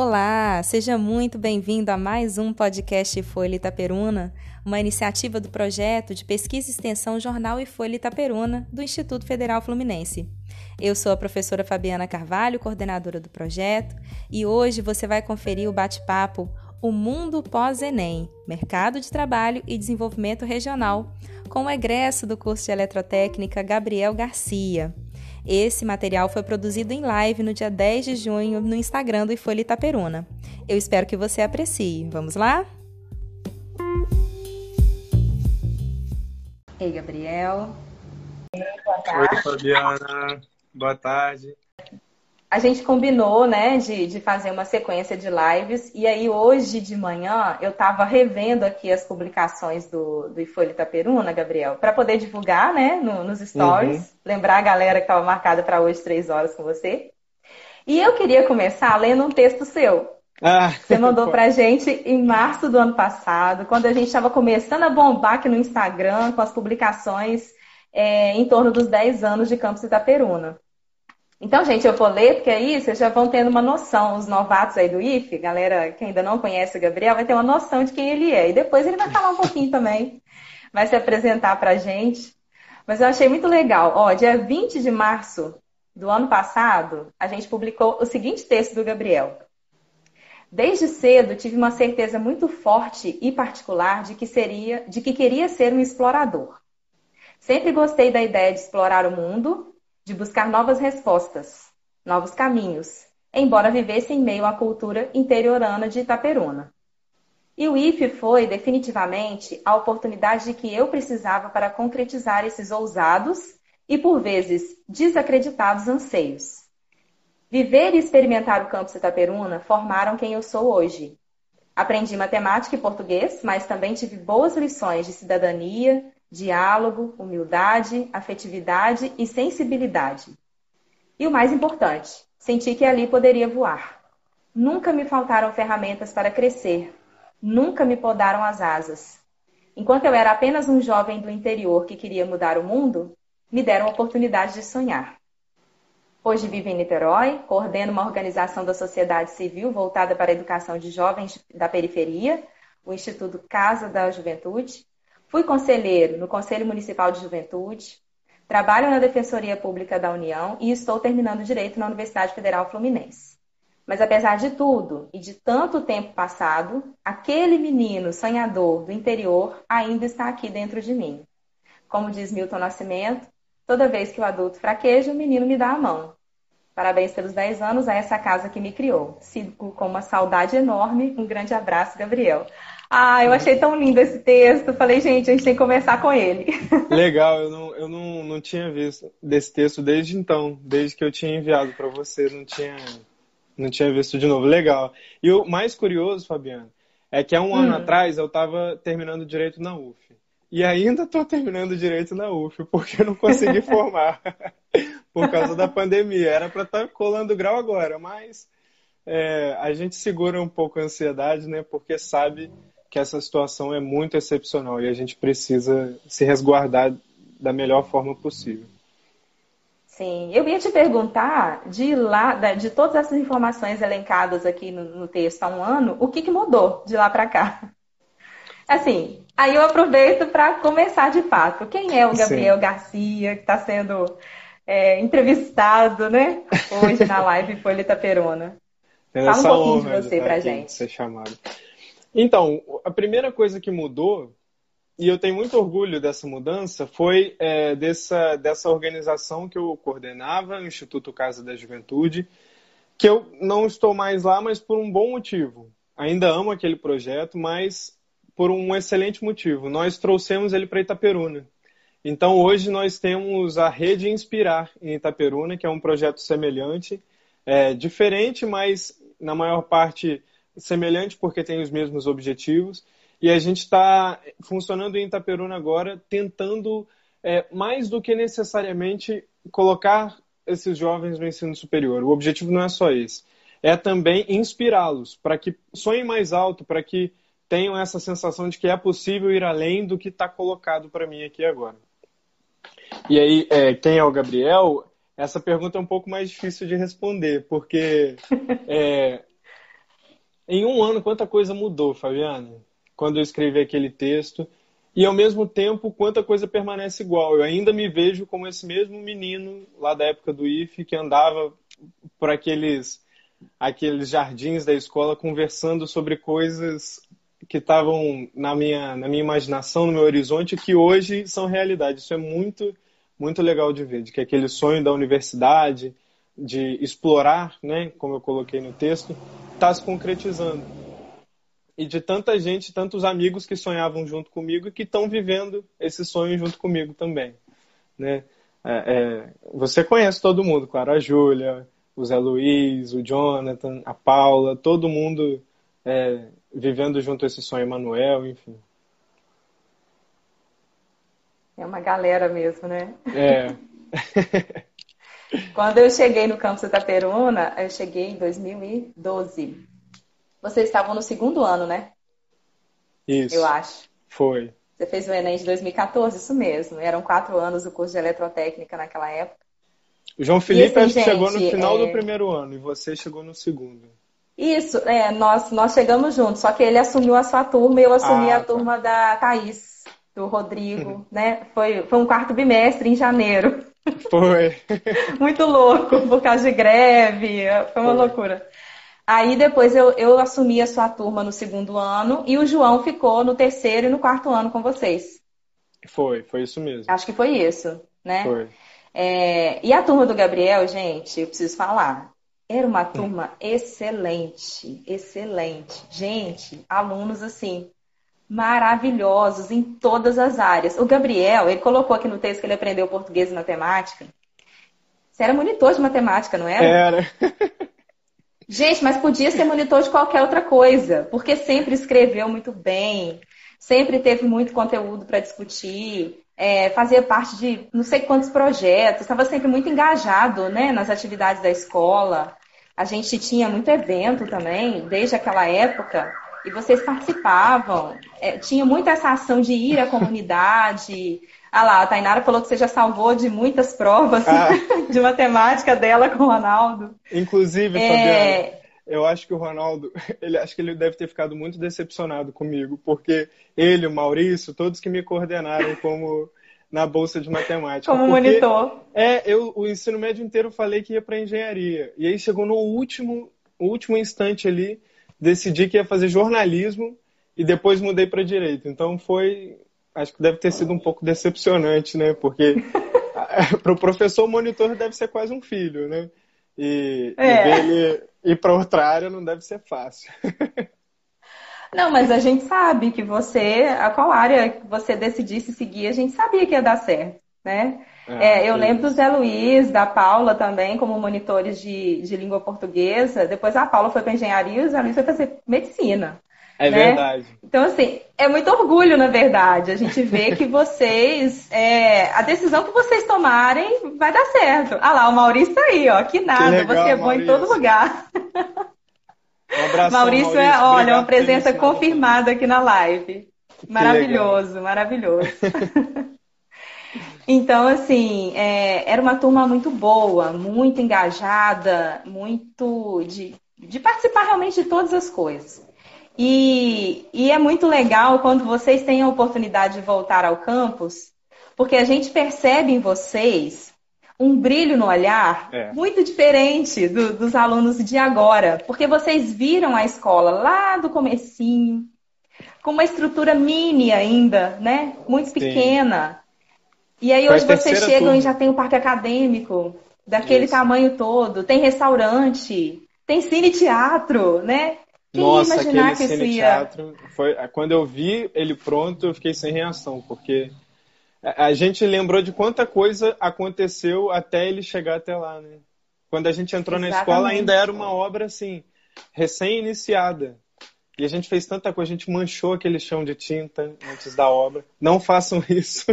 Olá, seja muito bem-vindo a mais um podcast Folha Itaperuna, uma iniciativa do projeto de pesquisa e extensão Jornal e Folha Itaperuna do Instituto Federal Fluminense. Eu sou a professora Fabiana Carvalho, coordenadora do projeto, e hoje você vai conferir o bate-papo O Mundo Pós-Enem, Mercado de Trabalho e Desenvolvimento Regional, com o egresso do curso de Eletrotécnica Gabriel Garcia. Esse material foi produzido em live no dia 10 de junho no Instagram do Folha Itaperuna. Eu espero que você aprecie. Vamos lá? Ei, Gabriel. Ei, boa tarde. Oi, Fabiana. Boa tarde a gente combinou, né, de, de fazer uma sequência de lives, e aí hoje de manhã eu estava revendo aqui as publicações do, do Ifolha Itaperuna, Gabriel, para poder divulgar, né, no, nos stories, uhum. lembrar a galera que estava marcada para hoje, três horas com você. E eu queria começar lendo um texto seu. Ah, você mandou para a gente em março do ano passado, quando a gente estava começando a bombar aqui no Instagram com as publicações é, em torno dos 10 anos de Campus Itaperuna. Então, gente, eu vou ler, porque aí vocês já vão tendo uma noção, os novatos aí do IFE, galera que ainda não conhece o Gabriel, vai ter uma noção de quem ele é. E depois ele vai falar um pouquinho também, vai se apresentar para a gente. Mas eu achei muito legal. Ó, dia 20 de março do ano passado, a gente publicou o seguinte texto do Gabriel. Desde cedo tive uma certeza muito forte e particular de que seria, de que queria ser um explorador. Sempre gostei da ideia de explorar o mundo de buscar novas respostas, novos caminhos, embora vivesse em meio à cultura interiorana de Itaperuna. E o IFE foi, definitivamente, a oportunidade que eu precisava para concretizar esses ousados e, por vezes, desacreditados anseios. Viver e experimentar o campus Itaperuna formaram quem eu sou hoje. Aprendi matemática e português, mas também tive boas lições de cidadania, diálogo, humildade, afetividade e sensibilidade. E o mais importante, senti que ali poderia voar. Nunca me faltaram ferramentas para crescer, nunca me podaram as asas. Enquanto eu era apenas um jovem do interior que queria mudar o mundo, me deram a oportunidade de sonhar. Hoje vivo em Niterói, coordeno uma organização da sociedade civil voltada para a educação de jovens da periferia, o Instituto Casa da Juventude, Fui conselheiro no Conselho Municipal de Juventude, trabalho na Defensoria Pública da União e estou terminando Direito na Universidade Federal Fluminense. Mas apesar de tudo e de tanto tempo passado, aquele menino sonhador do interior ainda está aqui dentro de mim. Como diz Milton Nascimento, toda vez que o adulto fraqueja, o menino me dá a mão. Parabéns pelos 10 anos a essa casa que me criou. Sigo com uma saudade enorme. Um grande abraço, Gabriel. Ah, eu achei tão lindo esse texto. Falei, gente, a gente tem que conversar com ele. Legal, eu não, eu não, não tinha visto desse texto desde então, desde que eu tinha enviado para você, não tinha, não tinha visto de novo. Legal. E o mais curioso, Fabiano, é que há um hum. ano atrás eu estava terminando direito na UF. E ainda estou terminando direito na UF, porque eu não consegui formar por causa da pandemia. Era para estar tá colando grau agora, mas é, a gente segura um pouco a ansiedade, né? Porque sabe que essa situação é muito excepcional e a gente precisa se resguardar da melhor forma possível. Sim, eu ia te perguntar de lá, de todas essas informações elencadas aqui no, no texto há um ano, o que, que mudou de lá para cá? Assim, aí eu aproveito para começar de fato. Quem é o Gabriel Sim. Garcia que está sendo é, entrevistado, né? Hoje na live Folha Itaperuna. Fala um pouquinho de você para gente. Ser chamado. Então, a primeira coisa que mudou, e eu tenho muito orgulho dessa mudança, foi é, dessa, dessa organização que eu coordenava, o Instituto Casa da Juventude, que eu não estou mais lá, mas por um bom motivo. Ainda amo aquele projeto, mas por um excelente motivo. Nós trouxemos ele para Itaperuna. Então, hoje nós temos a Rede Inspirar em Itaperuna, que é um projeto semelhante, é, diferente, mas na maior parte semelhante porque tem os mesmos objetivos. E a gente está funcionando em Itaperuna agora, tentando, é, mais do que necessariamente, colocar esses jovens no ensino superior. O objetivo não é só esse. É também inspirá-los para que sonhem mais alto, para que tenham essa sensação de que é possível ir além do que está colocado para mim aqui agora. E aí, é, quem é o Gabriel? Essa pergunta é um pouco mais difícil de responder, porque é, em um ano quanta coisa mudou, Fabiana, quando eu escrevi aquele texto. E ao mesmo tempo, quanta coisa permanece igual. Eu ainda me vejo como esse mesmo menino lá da época do IFE que andava por aqueles, aqueles jardins da escola conversando sobre coisas que estavam na minha, na minha imaginação, no meu horizonte, que hoje são realidade. Isso é muito, muito legal de ver, de que aquele sonho da universidade, de explorar, né, como eu coloquei no texto, está se concretizando e de tanta gente, tantos amigos que sonhavam junto comigo e que estão vivendo esse sonho junto comigo também. Né? É, é, você conhece todo mundo, claro, a Júlia, o Zé Luiz, o Jonathan, a Paula, todo mundo é, vivendo junto esse sonho, Emanuel, enfim. É uma galera mesmo, né? É. Quando eu cheguei no campus Itaperuna, eu cheguei em 2012. Vocês estavam no segundo ano, né? Isso. Eu acho. Foi. Você fez o Enem de 2014, isso mesmo. Eram quatro anos o curso de eletrotécnica naquela época. O João Felipe assim, gente, chegou no final é... do primeiro ano e você chegou no segundo. Isso, é, nós, nós chegamos juntos, só que ele assumiu a sua turma e eu assumi ah, a tá. turma da Thaís, do Rodrigo, né? Foi, foi um quarto bimestre em janeiro. Foi. Muito louco, por causa de greve, foi uma foi. loucura. Aí depois eu, eu assumi a sua turma no segundo ano e o João ficou no terceiro e no quarto ano com vocês. Foi, foi isso mesmo. Acho que foi isso, né? Foi. É, e a turma do Gabriel, gente, eu preciso falar. Era uma turma excelente, excelente. Gente, alunos assim, maravilhosos em todas as áreas. O Gabriel, ele colocou aqui no texto que ele aprendeu português e matemática. Você era monitor de matemática, não era? Era. Gente, mas podia ser monitor de qualquer outra coisa, porque sempre escreveu muito bem, sempre teve muito conteúdo para discutir, é, fazia parte de não sei quantos projetos, estava sempre muito engajado né, nas atividades da escola. A gente tinha muito evento também, desde aquela época, e vocês participavam. É, tinha muito essa ação de ir à comunidade, ah lá, a Tainara falou que você já salvou de muitas provas ah. de matemática dela com o Ronaldo. Inclusive, é... Fabiana, eu acho que o Ronaldo, ele acho que ele deve ter ficado muito decepcionado comigo, porque ele, o Maurício, todos que me coordenaram como na bolsa de matemática. Como porque, monitor. É, eu o ensino médio inteiro falei que ia para engenharia. E aí chegou no último, último instante ali, decidi que ia fazer jornalismo e depois mudei para direito. Então foi acho que deve ter sido um pouco decepcionante, né? Porque para o professor o monitor deve ser quase um filho, né? E, é. e ir para outra área não deve ser fácil. Não, mas a gente sabe que você, a qual área que você decidisse seguir, a gente sabia que ia dar certo, né? É, eu lembro do Zé Luiz, da Paula também, como monitores de, de língua portuguesa. Depois a Paula foi para engenharia e o Zé Luiz foi fazer medicina. É né? verdade. Então, assim, é muito orgulho, na verdade, a gente vê que vocês, é, a decisão que vocês tomarem vai dar certo. Ah lá, o Maurício tá aí, ó, que nada, que legal, você é bom Maurício. em todo lugar. Um abração, Maurício, Maurício é, olha, uma presença confirmada aqui na live. Maravilhoso, maravilhoso. Então, assim, é, era uma turma muito boa, muito engajada, muito de, de participar realmente de todas as coisas. E, e é muito legal quando vocês têm a oportunidade de voltar ao campus, porque a gente percebe em vocês um brilho no olhar é. muito diferente do, dos alunos de agora, porque vocês viram a escola lá do comecinho, com uma estrutura mini ainda, né? Muito pequena. E aí hoje vocês chegam e já tem o parque acadêmico, daquele Isso. tamanho todo, tem restaurante, tem cine teatro, né? Quem Nossa, aquele que cine teatro foi quando eu vi ele pronto, eu fiquei sem reação, porque a gente lembrou de quanta coisa aconteceu até ele chegar até lá, né? Quando a gente entrou Exatamente. na escola ainda era uma obra assim, recém-iniciada. E a gente fez tanta coisa, a gente manchou aquele chão de tinta antes da obra. Não façam isso,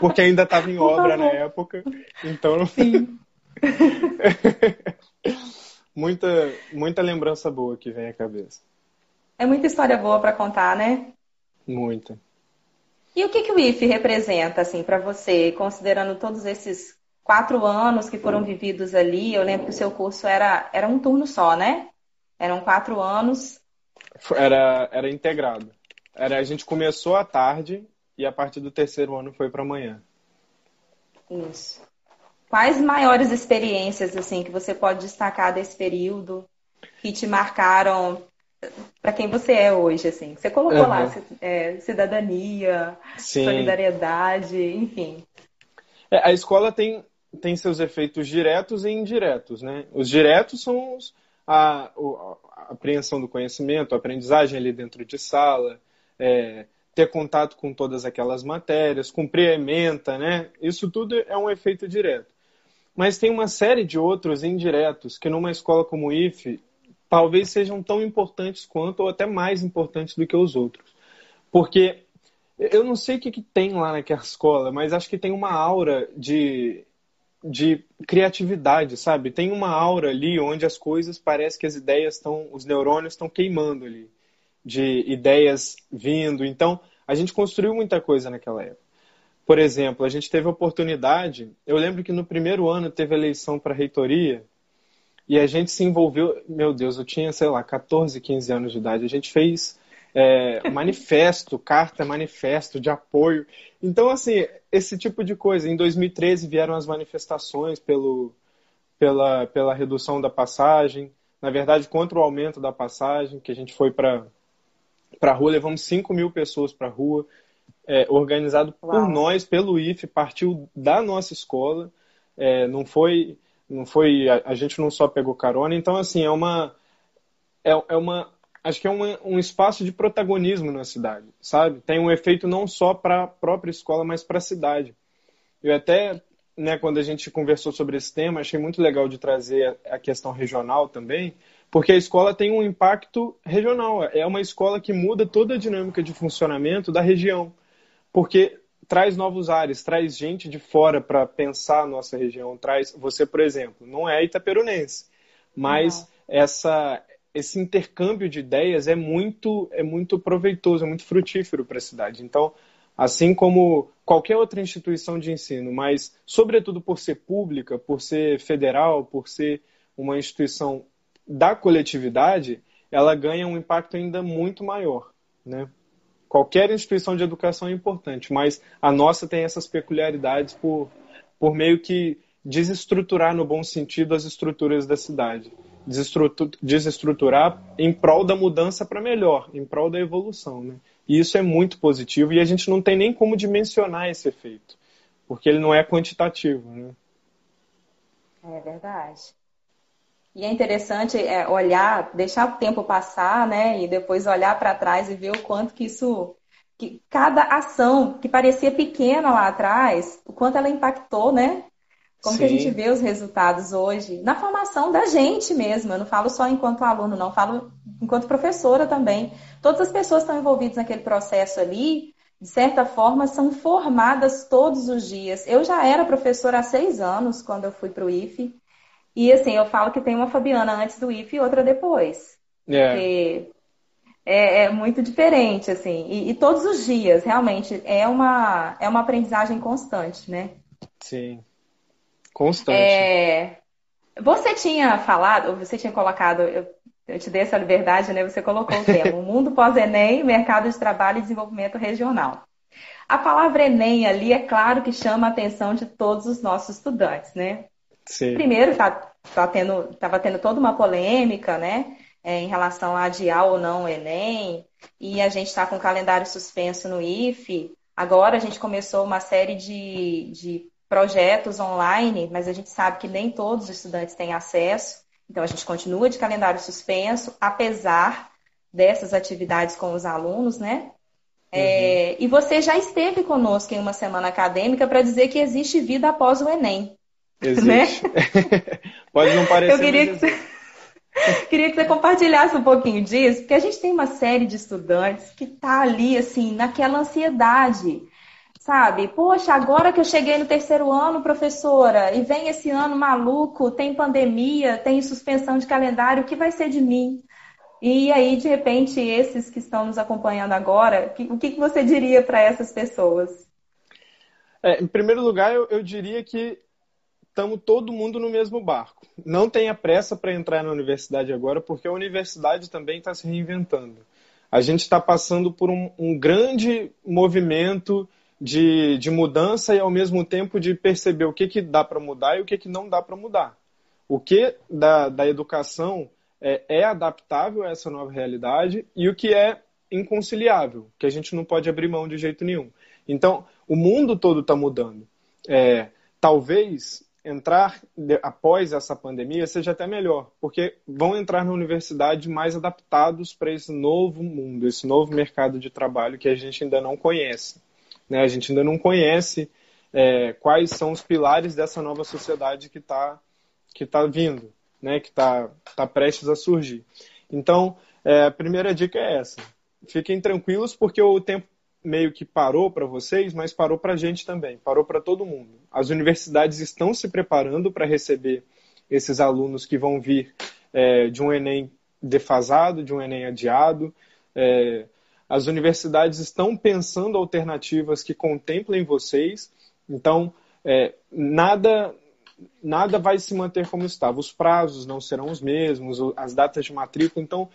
porque ainda estava em obra na época. Então. Sim. muita, muita lembrança boa que vem à cabeça. É muita história boa para contar, né? Muita. E o que, que o IFE representa, assim, para você, considerando todos esses quatro anos que foram vividos ali? Eu lembro que o seu curso era, era um turno só, né? Eram quatro anos. Era, era integrado. Era, a gente começou à tarde e a partir do terceiro ano foi para amanhã. Isso. Quais maiores experiências assim que você pode destacar desse período que te marcaram para quem você é hoje, assim? Você colocou uhum. lá é, cidadania, Sim. solidariedade, enfim. É, a escola tem, tem seus efeitos diretos e indiretos, né? Os diretos são os, a, a, apreensão do conhecimento, a aprendizagem ali dentro de sala, é, ter contato com todas aquelas matérias, cumprir a ementa, né? Isso tudo é um efeito direto. Mas tem uma série de outros indiretos que numa escola como o IFE talvez sejam tão importantes quanto ou até mais importantes do que os outros. Porque eu não sei o que, que tem lá naquela escola, mas acho que tem uma aura de, de criatividade, sabe? Tem uma aura ali onde as coisas parece que as ideias estão, os neurônios estão queimando ali, de ideias vindo. Então, a gente construiu muita coisa naquela época. Por exemplo, a gente teve a oportunidade, eu lembro que no primeiro ano teve eleição para reitoria e a gente se envolveu, meu Deus, eu tinha, sei lá, 14, 15 anos de idade. A gente fez é, manifesto, carta manifesto de apoio. Então, assim, esse tipo de coisa. Em 2013 vieram as manifestações pelo, pela, pela redução da passagem, na verdade, contra o aumento da passagem, que a gente foi para a rua, levamos 5 mil pessoas para a rua, é, organizado Uau. por nós, pelo IFE, partiu da nossa escola, é, não foi, não foi, a, a, gente não só pegou carona, então, assim, é uma, é, é uma acho que é um, um espaço de protagonismo na cidade, sabe? Tem um efeito não só para a própria escola, mas para a cidade. Eu até, né, quando a gente conversou sobre esse tema, achei muito legal de trazer a questão regional também, porque a escola tem um impacto regional. É uma escola que muda toda a dinâmica de funcionamento da região, porque traz novos ares, traz gente de fora para pensar a nossa região, traz você, por exemplo, não é itaperunense, mas não. essa esse intercâmbio de ideias é muito, é muito proveitoso, é muito frutífero para a cidade. Então, assim como qualquer outra instituição de ensino, mas sobretudo por ser pública, por ser federal, por ser uma instituição da coletividade, ela ganha um impacto ainda muito maior, né? Qualquer instituição de educação é importante, mas a nossa tem essas peculiaridades por, por meio que desestruturar no bom sentido as estruturas da cidade desestruturar em prol da mudança para melhor, em prol da evolução. Né? E isso é muito positivo e a gente não tem nem como dimensionar esse efeito, porque ele não é quantitativo. Né? É verdade. E é interessante é, olhar, deixar o tempo passar, né? E depois olhar para trás e ver o quanto que isso, que cada ação que parecia pequena lá atrás, o quanto ela impactou, né? Como Sim. que a gente vê os resultados hoje na formação da gente mesmo? Eu não falo só enquanto aluno, não, falo enquanto professora também. Todas as pessoas que estão envolvidas naquele processo ali, de certa forma, são formadas todos os dias. Eu já era professora há seis anos quando eu fui para o IFE. E assim, eu falo que tem uma Fabiana antes do IFE e outra depois. Yeah. É. Porque é, é, muito diferente, assim. E, e, todos os dias, realmente, é uma, é uma aprendizagem constante, né? Sim. Constante. É, você tinha falado, você tinha colocado, eu, eu, te dei essa liberdade, né? Você colocou o tema: o mundo pós-ENEM, mercado de trabalho e desenvolvimento regional. A palavra ENEM ali é claro que chama a atenção de todos os nossos estudantes, né? Sim. Primeiro, tá, tá tendo, estava tendo toda uma polêmica, né? É, em relação a adiar ou não o Enem, e a gente está com o calendário suspenso no IFE. Agora a gente começou uma série de, de projetos online, mas a gente sabe que nem todos os estudantes têm acesso. Então, a gente continua de calendário suspenso, apesar dessas atividades com os alunos, né? É, uhum. É, e você já esteve conosco em uma semana acadêmica para dizer que existe vida após o Enem. Existe. Né? Pode não parecer. Eu queria que, você... queria que você compartilhasse um pouquinho disso, porque a gente tem uma série de estudantes que está ali, assim, naquela ansiedade Sabe? Poxa, agora que eu cheguei no terceiro ano, professora, e vem esse ano maluco, tem pandemia, tem suspensão de calendário, o que vai ser de mim? E aí, de repente, esses que estão nos acompanhando agora, o que, você diria para essas pessoas? É, em primeiro lugar, eu, eu diria que estamos todo mundo no mesmo barco. Não tenha pressa para entrar na universidade agora, porque a universidade também está se reinventando. A gente está passando por um, um grande movimento de, de, mudança e, ao mesmo tempo, de perceber o que, que dá para mudar e o que, que não dá para mudar. O que da, da educação é, é adaptável a essa nova realidade e o que é inconciliável, que a gente não pode abrir mão de jeito nenhum. Então, o mundo todo está mudando. É, talvez entrar de, após essa pandemia seja até melhor, porque vão entrar na universidade mais adaptados para esse novo mundo, esse novo mercado de trabalho que a gente ainda não conhece. Né? A gente ainda não conhece é, quais são os pilares dessa nova sociedade que está que tá vindo, né? que está tá prestes a surgir. Então, é, a primeira dica é essa. Fiquem tranquilos, porque o tempo meio que parou para vocês, mas parou para a gente também, parou para todo mundo. As universidades estão se preparando para receber esses alunos que vão vir é, de um Enem defasado, de um Enem adiado. É, as universidades estão pensando alternativas que contemplem vocês, então é, nada nada vai se manter como estava. Os prazos não serão os mesmos, as datas de matrícula, então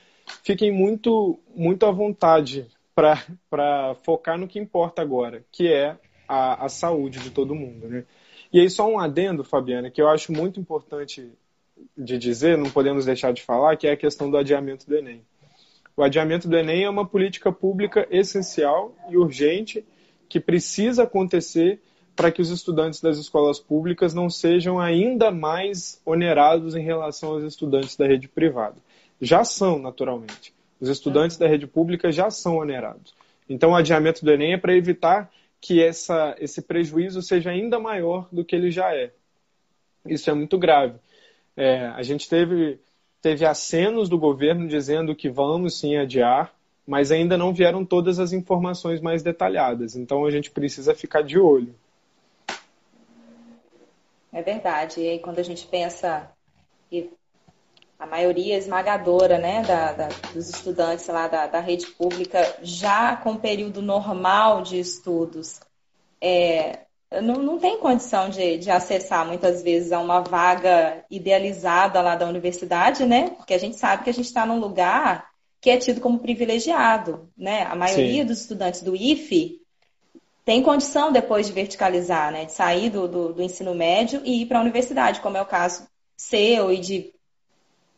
fiquem muito, muito à vontade para focar no que importa agora, que é a, a saúde de todo mundo. Né? E aí, só um adendo, Fabiana, que eu acho muito importante de dizer, não podemos deixar de falar, que é a questão do adiamento do Enem. O adiamento do Enem é uma política pública essencial e urgente que precisa acontecer para que os estudantes das escolas públicas não sejam ainda mais onerados em relação aos estudantes da rede privada. Já são, naturalmente. Os estudantes da rede pública já são onerados. Então, o adiamento do Enem é para evitar que essa, esse prejuízo seja ainda maior do que ele já é. Isso é muito grave. É, a gente teve, teve acenos do governo dizendo que vamos sim adiar, mas ainda não vieram todas as informações mais detalhadas. Então, a gente precisa ficar de olho. É verdade. E aí, quando a gente pensa que a maioria esmagadora né, da, da, dos estudantes lá da, da, rede pública já com período normal de estudos é, não, não tem condição de, de acessar muitas vezes a uma vaga idealizada lá da universidade, né? Porque a gente sabe que a gente está num lugar que é tido como privilegiado, né? A maioria Sim. dos estudantes do IFE tem condição depois de verticalizar, né? De sair do, do, do ensino médio e ir para a universidade, como é o caso seu e de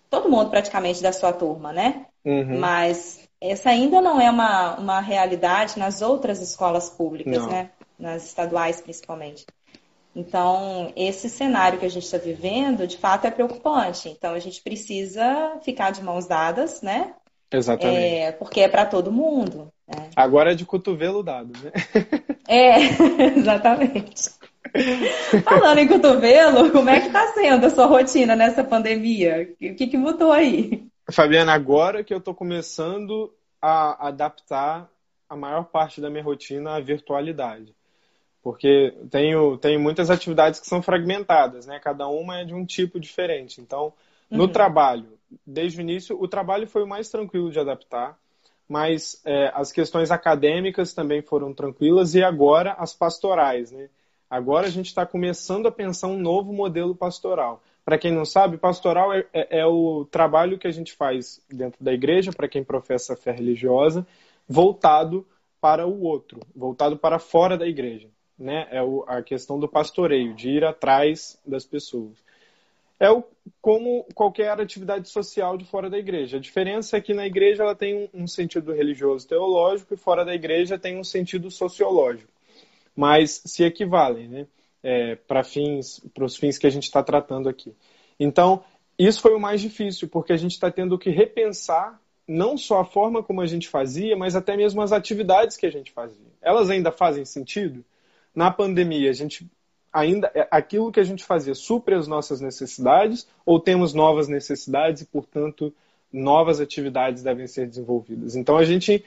todo mundo praticamente da sua turma, né? Uhum. Mas essa ainda não é uma, uma realidade nas outras escolas públicas, não. né? Nas estaduais, principalmente. Então, esse cenário que a gente está vivendo, de fato, é preocupante. Então, a gente precisa ficar de mãos dadas, né? Exatamente. É, porque é para todo mundo. Né? Agora é de cotovelo dado, né? É, exatamente. Falando em cotovelo, como é que está sendo a sua rotina nessa pandemia? O que, que mudou aí? Fabiana, agora que eu estou começando a adaptar a maior parte da minha rotina à virtualidade. Porque tenho, tenho muitas atividades que são fragmentadas, né? Cada uma é de um tipo diferente. Então, no uhum. trabalho, desde o início, o trabalho foi o mais tranquilo de adaptar, mas é, as questões acadêmicas também foram tranquilas e agora as pastorais, né? Agora a gente está começando a pensar um novo modelo pastoral. Para quem não sabe, pastoral é, é, é, o trabalho que a gente faz dentro da igreja, para quem professa fé religiosa, voltado para o outro, voltado para fora da igreja. Né? É o, a questão do pastoreio, de ir atrás das pessoas. É o, como qualquer atividade social de fora da igreja. A diferença é que na igreja ela tem um, um sentido religioso teológico e fora da igreja tem um sentido sociológico mas se equivalem, né? É, para fins, para os fins que a gente está tratando aqui. Então, isso foi o mais difícil, porque a gente está tendo que repensar não só a forma como a gente fazia, mas até mesmo as atividades que a gente fazia. Elas ainda fazem sentido? Na pandemia, a gente ainda é, aquilo que a gente fazia supre as nossas necessidades ou temos novas necessidades e, portanto, novas atividades devem ser desenvolvidas? Então, a gente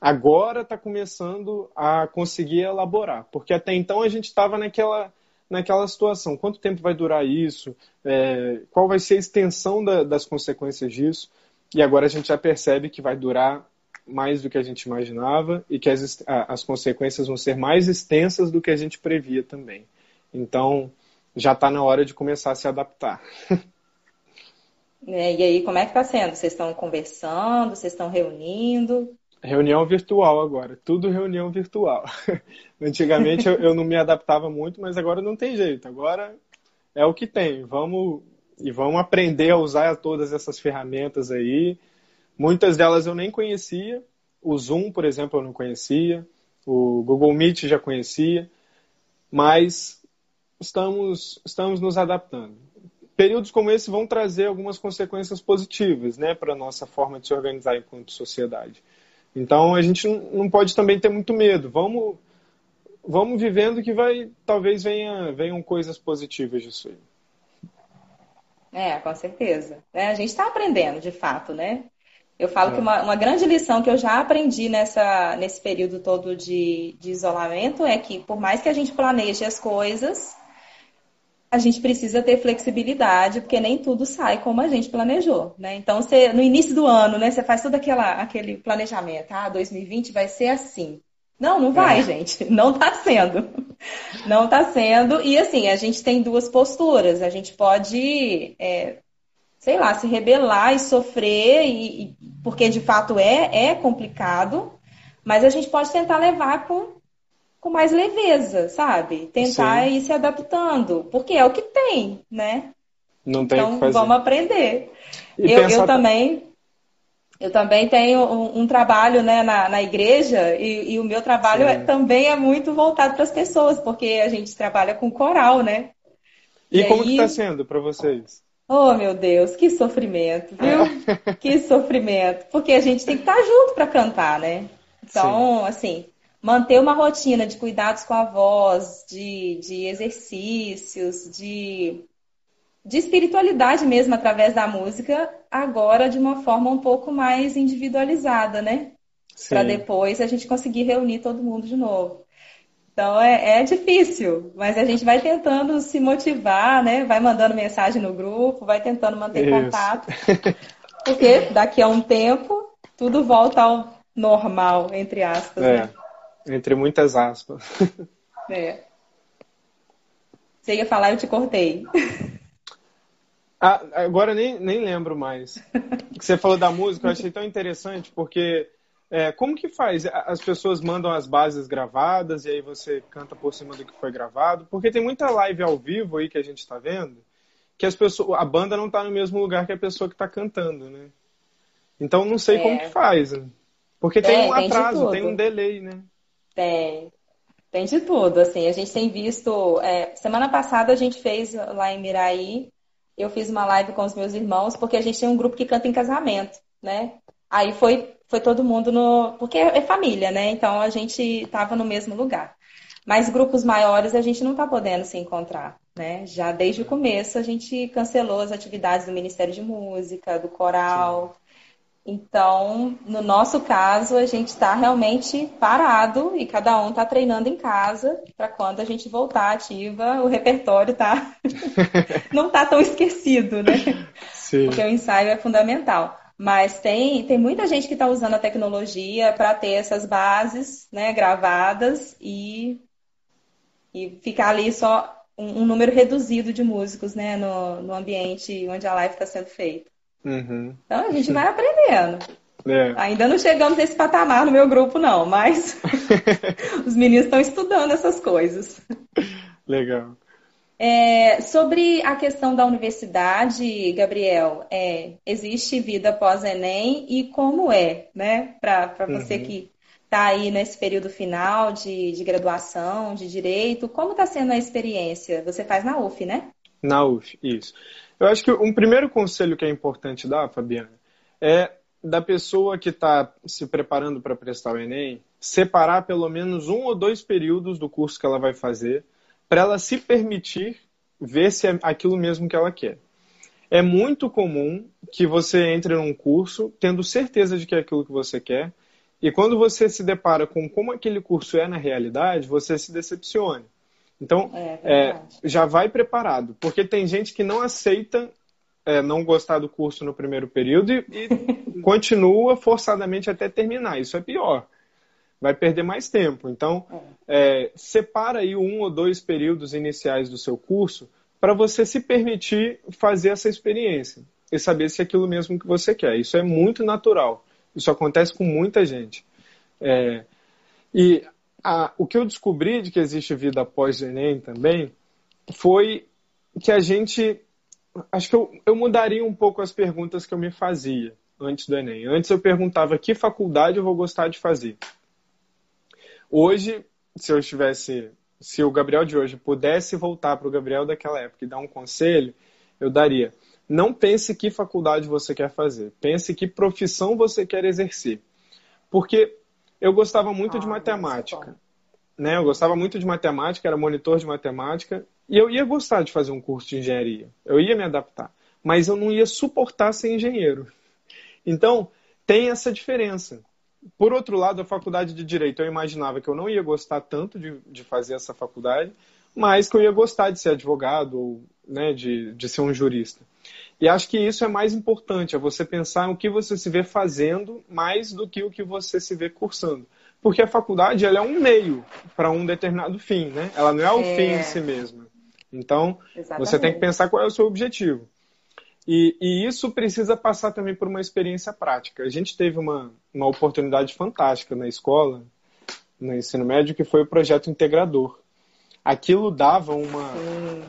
agora está começando a conseguir elaborar, porque até então a gente estava naquela, naquela situação. Quanto tempo vai durar isso? É, qual vai ser a extensão da, das consequências disso? E agora a gente já percebe que vai durar mais do que a gente imaginava e que as, as consequências vão ser mais extensas do que a gente previa também. Então, já está na hora de começar a se adaptar. É, e aí, como é que está sendo? Vocês estão conversando? Vocês estão reunindo? Reunião virtual agora, tudo reunião virtual. Antigamente eu, eu, não me adaptava muito, mas agora não tem jeito. Agora é o que tem. Vamos e vamos aprender a usar todas essas ferramentas aí. Muitas delas eu nem conhecia. O Zoom, por exemplo, eu não conhecia. O Google Meet já conhecia. Mas estamos, estamos nos adaptando. Períodos como esse vão trazer algumas consequências positivas né, para nossa forma de se organizar enquanto sociedade. Então a gente não pode também ter muito medo. Vamos, vamos vivendo que vai, talvez venha, venham coisas positivas disso aí. É, com certeza. É, a gente está aprendendo, de fato, né? Eu falo é. que uma, uma, grande lição que eu já aprendi nessa, nesse período todo de, de isolamento é que, por mais que a gente planeje as coisas, a gente precisa ter flexibilidade, porque nem tudo sai como a gente planejou, né? Então, você, no início do ano, né, você faz todo aquela, aquele planejamento, ah, 2020 vai ser assim. Não, não vai, é. gente. Não está sendo. Não está sendo. E assim, a gente tem duas posturas. A gente pode, é, sei lá, se rebelar e sofrer, e, e, porque de fato é, é complicado, mas a gente pode tentar levar com, com mais leveza, sabe? Tentar Sim. ir se adaptando, porque é o que tem, né? Não tem então, vamos aprender. eu, eu também eu também tenho um, um trabalho né, na, na igreja e, e, o meu trabalho é, também é muito voltado para as pessoas, porque a gente trabalha com coral, né? E, e como aí... está sendo para vocês? Oh, meu Deus, que sofrimento, viu? É. que sofrimento. Porque a gente tem que estar junto para cantar, né? Então, Sim. assim, manter uma rotina de cuidados com a voz, de, de exercícios, de de espiritualidade mesmo através da música, agora de uma forma um pouco mais individualizada, né? Para depois a gente conseguir reunir todo mundo de novo. Então é, é, difícil, mas a gente vai tentando se motivar, né? Vai mandando mensagem no grupo, vai tentando manter Isso. contato. Porque daqui a um tempo tudo volta ao normal, entre aspas. É, né? Entre muitas aspas. É. Você ia falar, eu te cortei. Ah, agora nem, nem lembro mais. Você falou da música, eu achei tão interessante, porque é, como que faz? As pessoas mandam as bases gravadas e aí você canta por cima do que foi gravado? Porque tem muita live ao vivo aí que a gente está vendo, que as pessoas, a banda não está no mesmo lugar que a pessoa que está cantando, né? Então não sei é. como que faz. Né? Porque tem, tem um atraso, tem um delay, né? Tem. Tem de tudo, assim, a gente tem visto. É, semana passada a gente fez lá em Miraí eu fiz uma live com os meus irmãos, porque a gente tem um grupo que canta em casamento, né? Aí foi, foi todo mundo no. Porque é família, né? Então a gente estava no mesmo lugar. Mas grupos maiores a gente não está podendo se encontrar, né? Já desde o começo a gente cancelou as atividades do Ministério de Música, do coral. Sim. Então, no nosso caso, a gente está realmente parado e cada um está treinando em casa para quando a gente voltar ativa, o repertório tá não está tão esquecido, né? Sim. Porque o ensaio é fundamental. Mas tem, tem muita gente que está usando a tecnologia para ter essas bases né, gravadas e, e ficar ali só um, um número reduzido de músicos né, no, no ambiente onde a live está sendo feita. Uhum. Então a gente vai aprendendo. É. Ainda não chegamos nesse patamar no meu grupo, não, mas os meninos estão estudando essas coisas. Legal. É, sobre a questão da universidade, Gabriel, é, existe vida pós-ENEM e como é, né? Para você uhum. que está aí nesse período final de, de graduação, de direito, como está sendo a experiência? Você faz na UF, né? Na UF, isso. Eu acho que um primeiro conselho que é importante dar, Fabiana, é da pessoa que está se preparando para prestar o Enem, separar pelo menos um ou dois períodos do curso que ela vai fazer, para ela se permitir ver se é aquilo mesmo que ela quer. É muito comum que você entre num curso tendo certeza de que é aquilo que você quer, e quando você se depara com como aquele curso é na realidade, você se decepcione. Então, é, é, já vai preparado, porque tem gente que não aceita é, não gostar do curso no primeiro período e, e continua forçadamente até terminar. Isso é pior. Vai perder mais tempo. Então, é. É, separa aí um ou dois períodos iniciais do seu curso para você se permitir fazer essa experiência e saber se é aquilo mesmo que você quer. Isso é muito natural. Isso acontece com muita gente. É, e a, o que eu descobri de que existe vida após o Enem também foi que a gente. Acho que eu, eu mudaria um pouco as perguntas que eu me fazia antes do Enem. Antes eu perguntava que faculdade eu vou gostar de fazer. Hoje, se eu estivesse. Se o Gabriel de hoje pudesse voltar para o Gabriel daquela época e dar um conselho, eu daria. Não pense que faculdade você quer fazer. Pense que profissão você quer exercer. Porque eu gostava muito ah, de matemática. Né? Eu gostava muito de matemática, era monitor de matemática. E eu ia gostar de fazer um curso de engenharia. Eu ia me adaptar. Mas eu não ia suportar ser engenheiro. Então, tem essa diferença. Por outro lado, a faculdade de Direito, eu imaginava que eu não ia gostar tanto de, de fazer essa faculdade, mas que eu ia gostar de ser advogado ou né, de, de ser um jurista. E acho que isso é mais importante, é você pensar o que você se vê fazendo mais do que o que você se vê cursando. Porque a faculdade ela é um meio para um determinado fim, né? Ela não é o é... fim em si mesma. Então, Exatamente. você tem que pensar qual é o seu objetivo. E, e, isso precisa passar também por uma experiência prática. A gente teve uma, uma oportunidade fantástica na escola, no ensino médio, que foi o projeto integrador. Aquilo dava uma,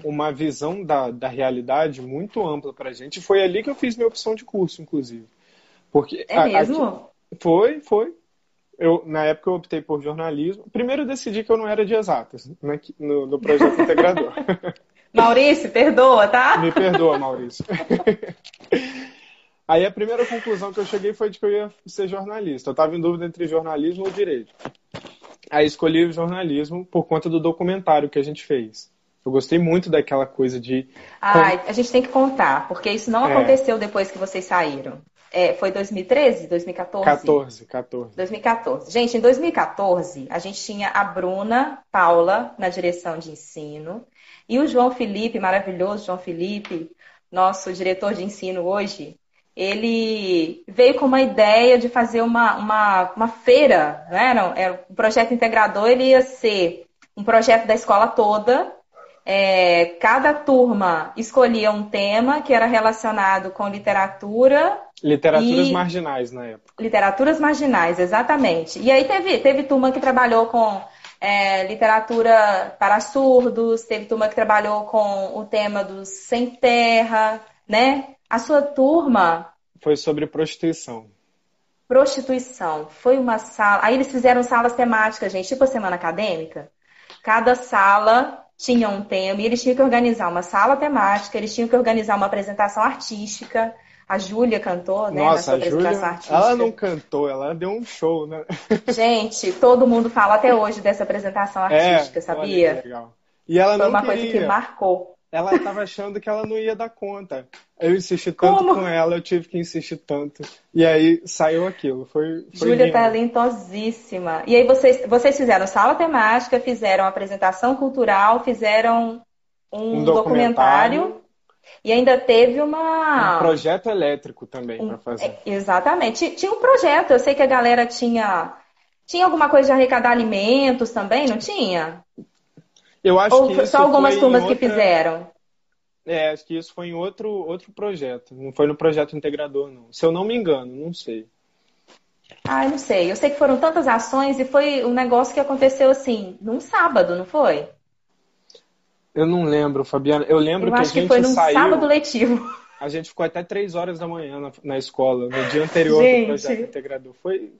uma visão da, da realidade muito ampla para a gente. Foi ali que eu fiz minha opção de curso, inclusive. Porque é mesmo? Aqui, foi, foi. Eu, na época eu optei por jornalismo. Primeiro eu decidi que eu não era de exatas né, no, no projeto integrador. Maurício, perdoa, tá? Me perdoa, Maurício. Aí a primeira conclusão que eu cheguei foi de que eu ia ser jornalista. Eu estava em dúvida entre jornalismo ou direito. Aí escolhi o jornalismo por conta do documentário que a gente fez. Eu gostei muito daquela coisa de. Ah, a gente tem que contar, porque isso não é. aconteceu depois que vocês saíram. É, foi 2013, 2014? 14, 14. 2014. Gente, em 2014, a gente tinha a Bruna Paula na direção de ensino e o João Felipe, maravilhoso João Felipe, nosso diretor de ensino hoje, ele veio com uma ideia de fazer uma, uma, uma feira, né? Era, era um projeto integrador, ele ia ser um projeto da escola toda. É, cada turma escolhia um tema que era relacionado com literatura. Literaturas e... marginais na época. Literaturas marginais, exatamente. E aí teve, teve turma que trabalhou com é, literatura para surdos, teve turma que trabalhou com o tema dos sem terra, né? A sua turma. Foi sobre prostituição. Prostituição. Foi uma sala. Aí eles fizeram salas temáticas, gente, tipo a semana acadêmica. Cada sala tinha um tema e eles tinham que organizar uma sala temática, eles tinham que organizar uma apresentação artística. A Júlia cantou, né? Nossa, a Júlia, ela não cantou, ela deu um show, né? Gente, todo mundo fala até hoje dessa apresentação é, artística, é, sabia? Olha, legal. E ela Foi não uma queria. coisa que marcou. Ela estava achando que ela não ia dar conta. Eu insisti tanto Como? com ela, eu tive que insistir tanto. E aí saiu aquilo. Foi, foi Júlia talentosíssima. E aí vocês, vocês fizeram sala temática, fizeram apresentação cultural, fizeram um, um documentário. documentário e ainda teve uma. Um projeto elétrico também um... para fazer. É, exatamente. Tinha um projeto, eu sei que a galera tinha. Tinha alguma coisa de arrecadar alimentos também, não tinha? Eu acho Ou que só algumas turmas outra... que fizeram? É, acho que isso foi em outro, outro projeto. Não foi no projeto integrador, não. Se eu não me engano, não sei. Ah, eu não sei. Eu sei que foram tantas ações e foi um negócio que aconteceu assim, num sábado, não foi? Eu não lembro, Fabiana. Eu lembro eu que a gente que foi num saiu... sábado letivo. A gente ficou até três horas da manhã na, na escola, no dia anterior gente. do projeto integrador. Foi,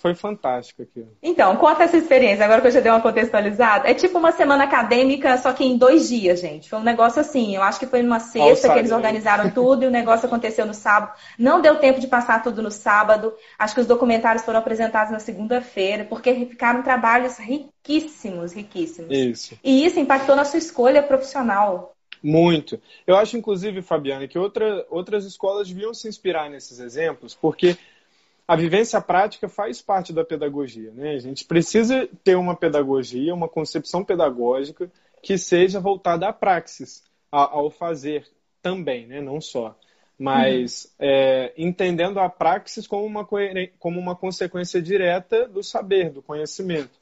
foi fantástico aquilo. Então, conta essa experiência, agora que eu já dei uma contextualizada. É tipo uma semana acadêmica, só que em dois dias, gente. Foi um negócio assim. Eu acho que foi numa sexta que eles organizaram tudo e o negócio aconteceu no sábado. Não deu tempo de passar tudo no sábado. Acho que os documentários foram apresentados na segunda-feira, porque ficaram trabalhos riquíssimos, riquíssimos. Isso. E isso impactou na sua escolha profissional. Muito. Eu acho, inclusive, Fabiana, que outra, outras escolas deviam se inspirar nesses exemplos, porque a vivência prática faz parte da pedagogia. Né? A gente precisa ter uma pedagogia, uma concepção pedagógica que seja voltada à praxis, ao fazer também, né? não só. Mas uhum. é, entendendo a praxis como uma, como uma consequência direta do saber, do conhecimento.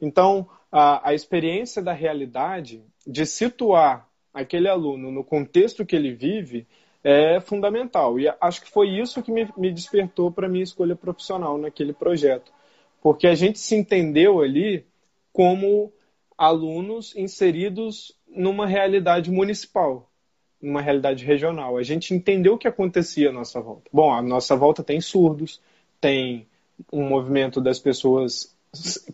Então, a, a experiência da realidade, de situar aquele aluno no contexto que ele vive é fundamental. E acho que foi isso que me, me despertou para a minha escolha profissional naquele projeto. Porque a gente se entendeu ali como alunos inseridos numa realidade municipal, numa realidade regional. A gente entendeu o que acontecia à nossa volta. Bom, a nossa volta tem surdos, tem um movimento das pessoas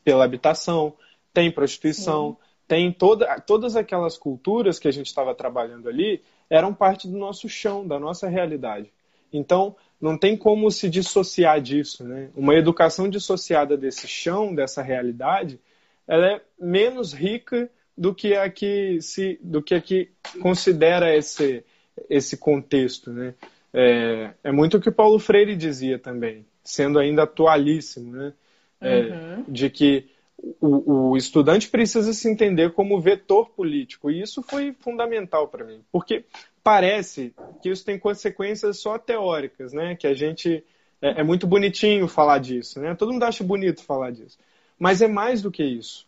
pela habitação, tem prostituição, Sim. tem toda, todas aquelas culturas que a gente estava trabalhando ali eram parte do nosso chão, da nossa realidade. Então, não tem como se dissociar disso. Né? Uma educação dissociada desse chão, dessa realidade, ela é menos rica do que a que, se, do que, a que considera esse, esse contexto. Né? É, é muito o que Paulo Freire dizia também, sendo ainda atualíssimo, né? É, uhum. de que o, o, estudante precisa se entender como vetor político. E isso foi fundamental para mim, porque parece que isso tem consequências só teóricas, né? Que a gente é, é, muito bonitinho falar disso, né? Todo mundo acha bonito falar disso, mas é mais do que isso.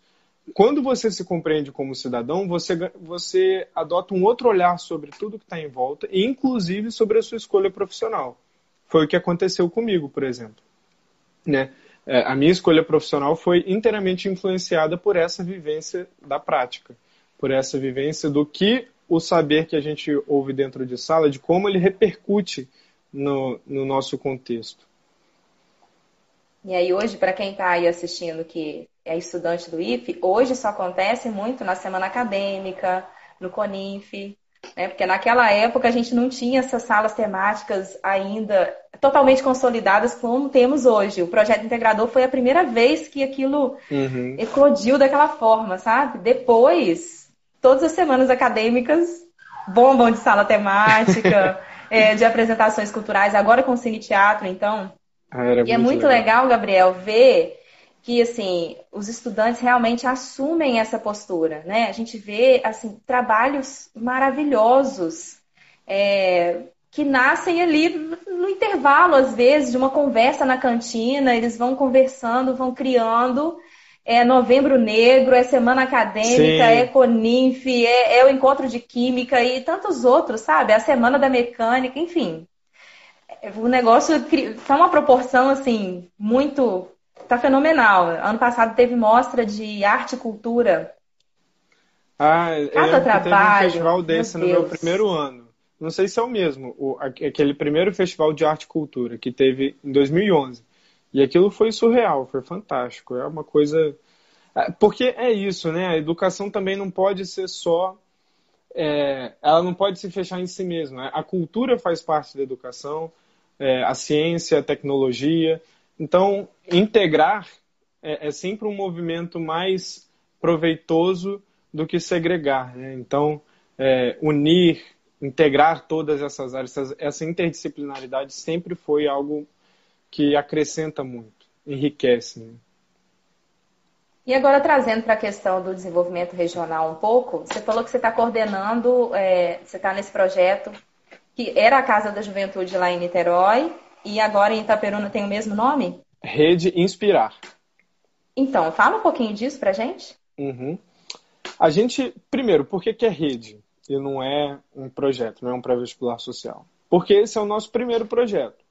Quando você se compreende como cidadão, você, você adota um outro olhar sobre tudo que está em volta, inclusive sobre a sua escolha profissional. Foi o que aconteceu comigo, por exemplo. Né? É, a minha escolha profissional foi inteiramente influenciada por essa vivência da prática, por essa vivência do que o saber que a gente ouve dentro de sala, de como ele repercute no, no nosso contexto. E aí hoje, para quem está aí assistindo que é estudante do IFE, hoje isso acontece muito na semana acadêmica, no CONINF, né? Porque naquela época a gente não tinha essas salas temáticas ainda totalmente consolidadas como temos hoje. O projeto integrador foi a primeira vez que aquilo uhum. eclodiu daquela forma, sabe? Depois, todas as semanas acadêmicas bombam de sala temática, é, de apresentações culturais, agora com cine teatro, então. Ah, e é muito legal. legal, Gabriel, ver que assim os estudantes realmente assumem essa postura, né? A gente vê assim trabalhos maravilhosos é, que nascem ali no intervalo às vezes de uma conversa na cantina, eles vão conversando, vão criando. É Novembro Negro, é Semana Acadêmica, Sim. é Coninf, é, é o Encontro de Química e tantos outros, sabe? A Semana da Mecânica, enfim. O negócio está uma proporção assim muito Tá fenomenal. Ano passado teve mostra de arte e cultura. Ah, Cada trabalho. Teve um festival desse meu no Deus. meu primeiro ano. Não sei se é o mesmo, o, aquele primeiro festival de arte e cultura que teve em 2011. E aquilo foi surreal, foi fantástico. É uma coisa. É, porque é isso, né? A educação também não pode ser só. É, ela não pode se fechar em si mesma. A cultura faz parte da educação, é, a ciência, a tecnologia. Então, integrar é, é, sempre um movimento mais proveitoso do que segregar. Né? Então, é, unir, integrar todas essas áreas, essa interdisciplinaridade sempre foi algo que acrescenta muito, enriquece. Né? E agora trazendo para a questão do desenvolvimento regional um pouco, você falou que você está coordenando, é, você está nesse projeto que era a Casa da Juventude lá em Niterói, e agora em Itaperuna tem o mesmo nome? Rede Inspirar. Então, fala um pouquinho disso pra gente. Uhum. A gente, primeiro, por que, que é rede e não é um projeto, não é um pré-vestibular social? Porque esse é o nosso primeiro projeto.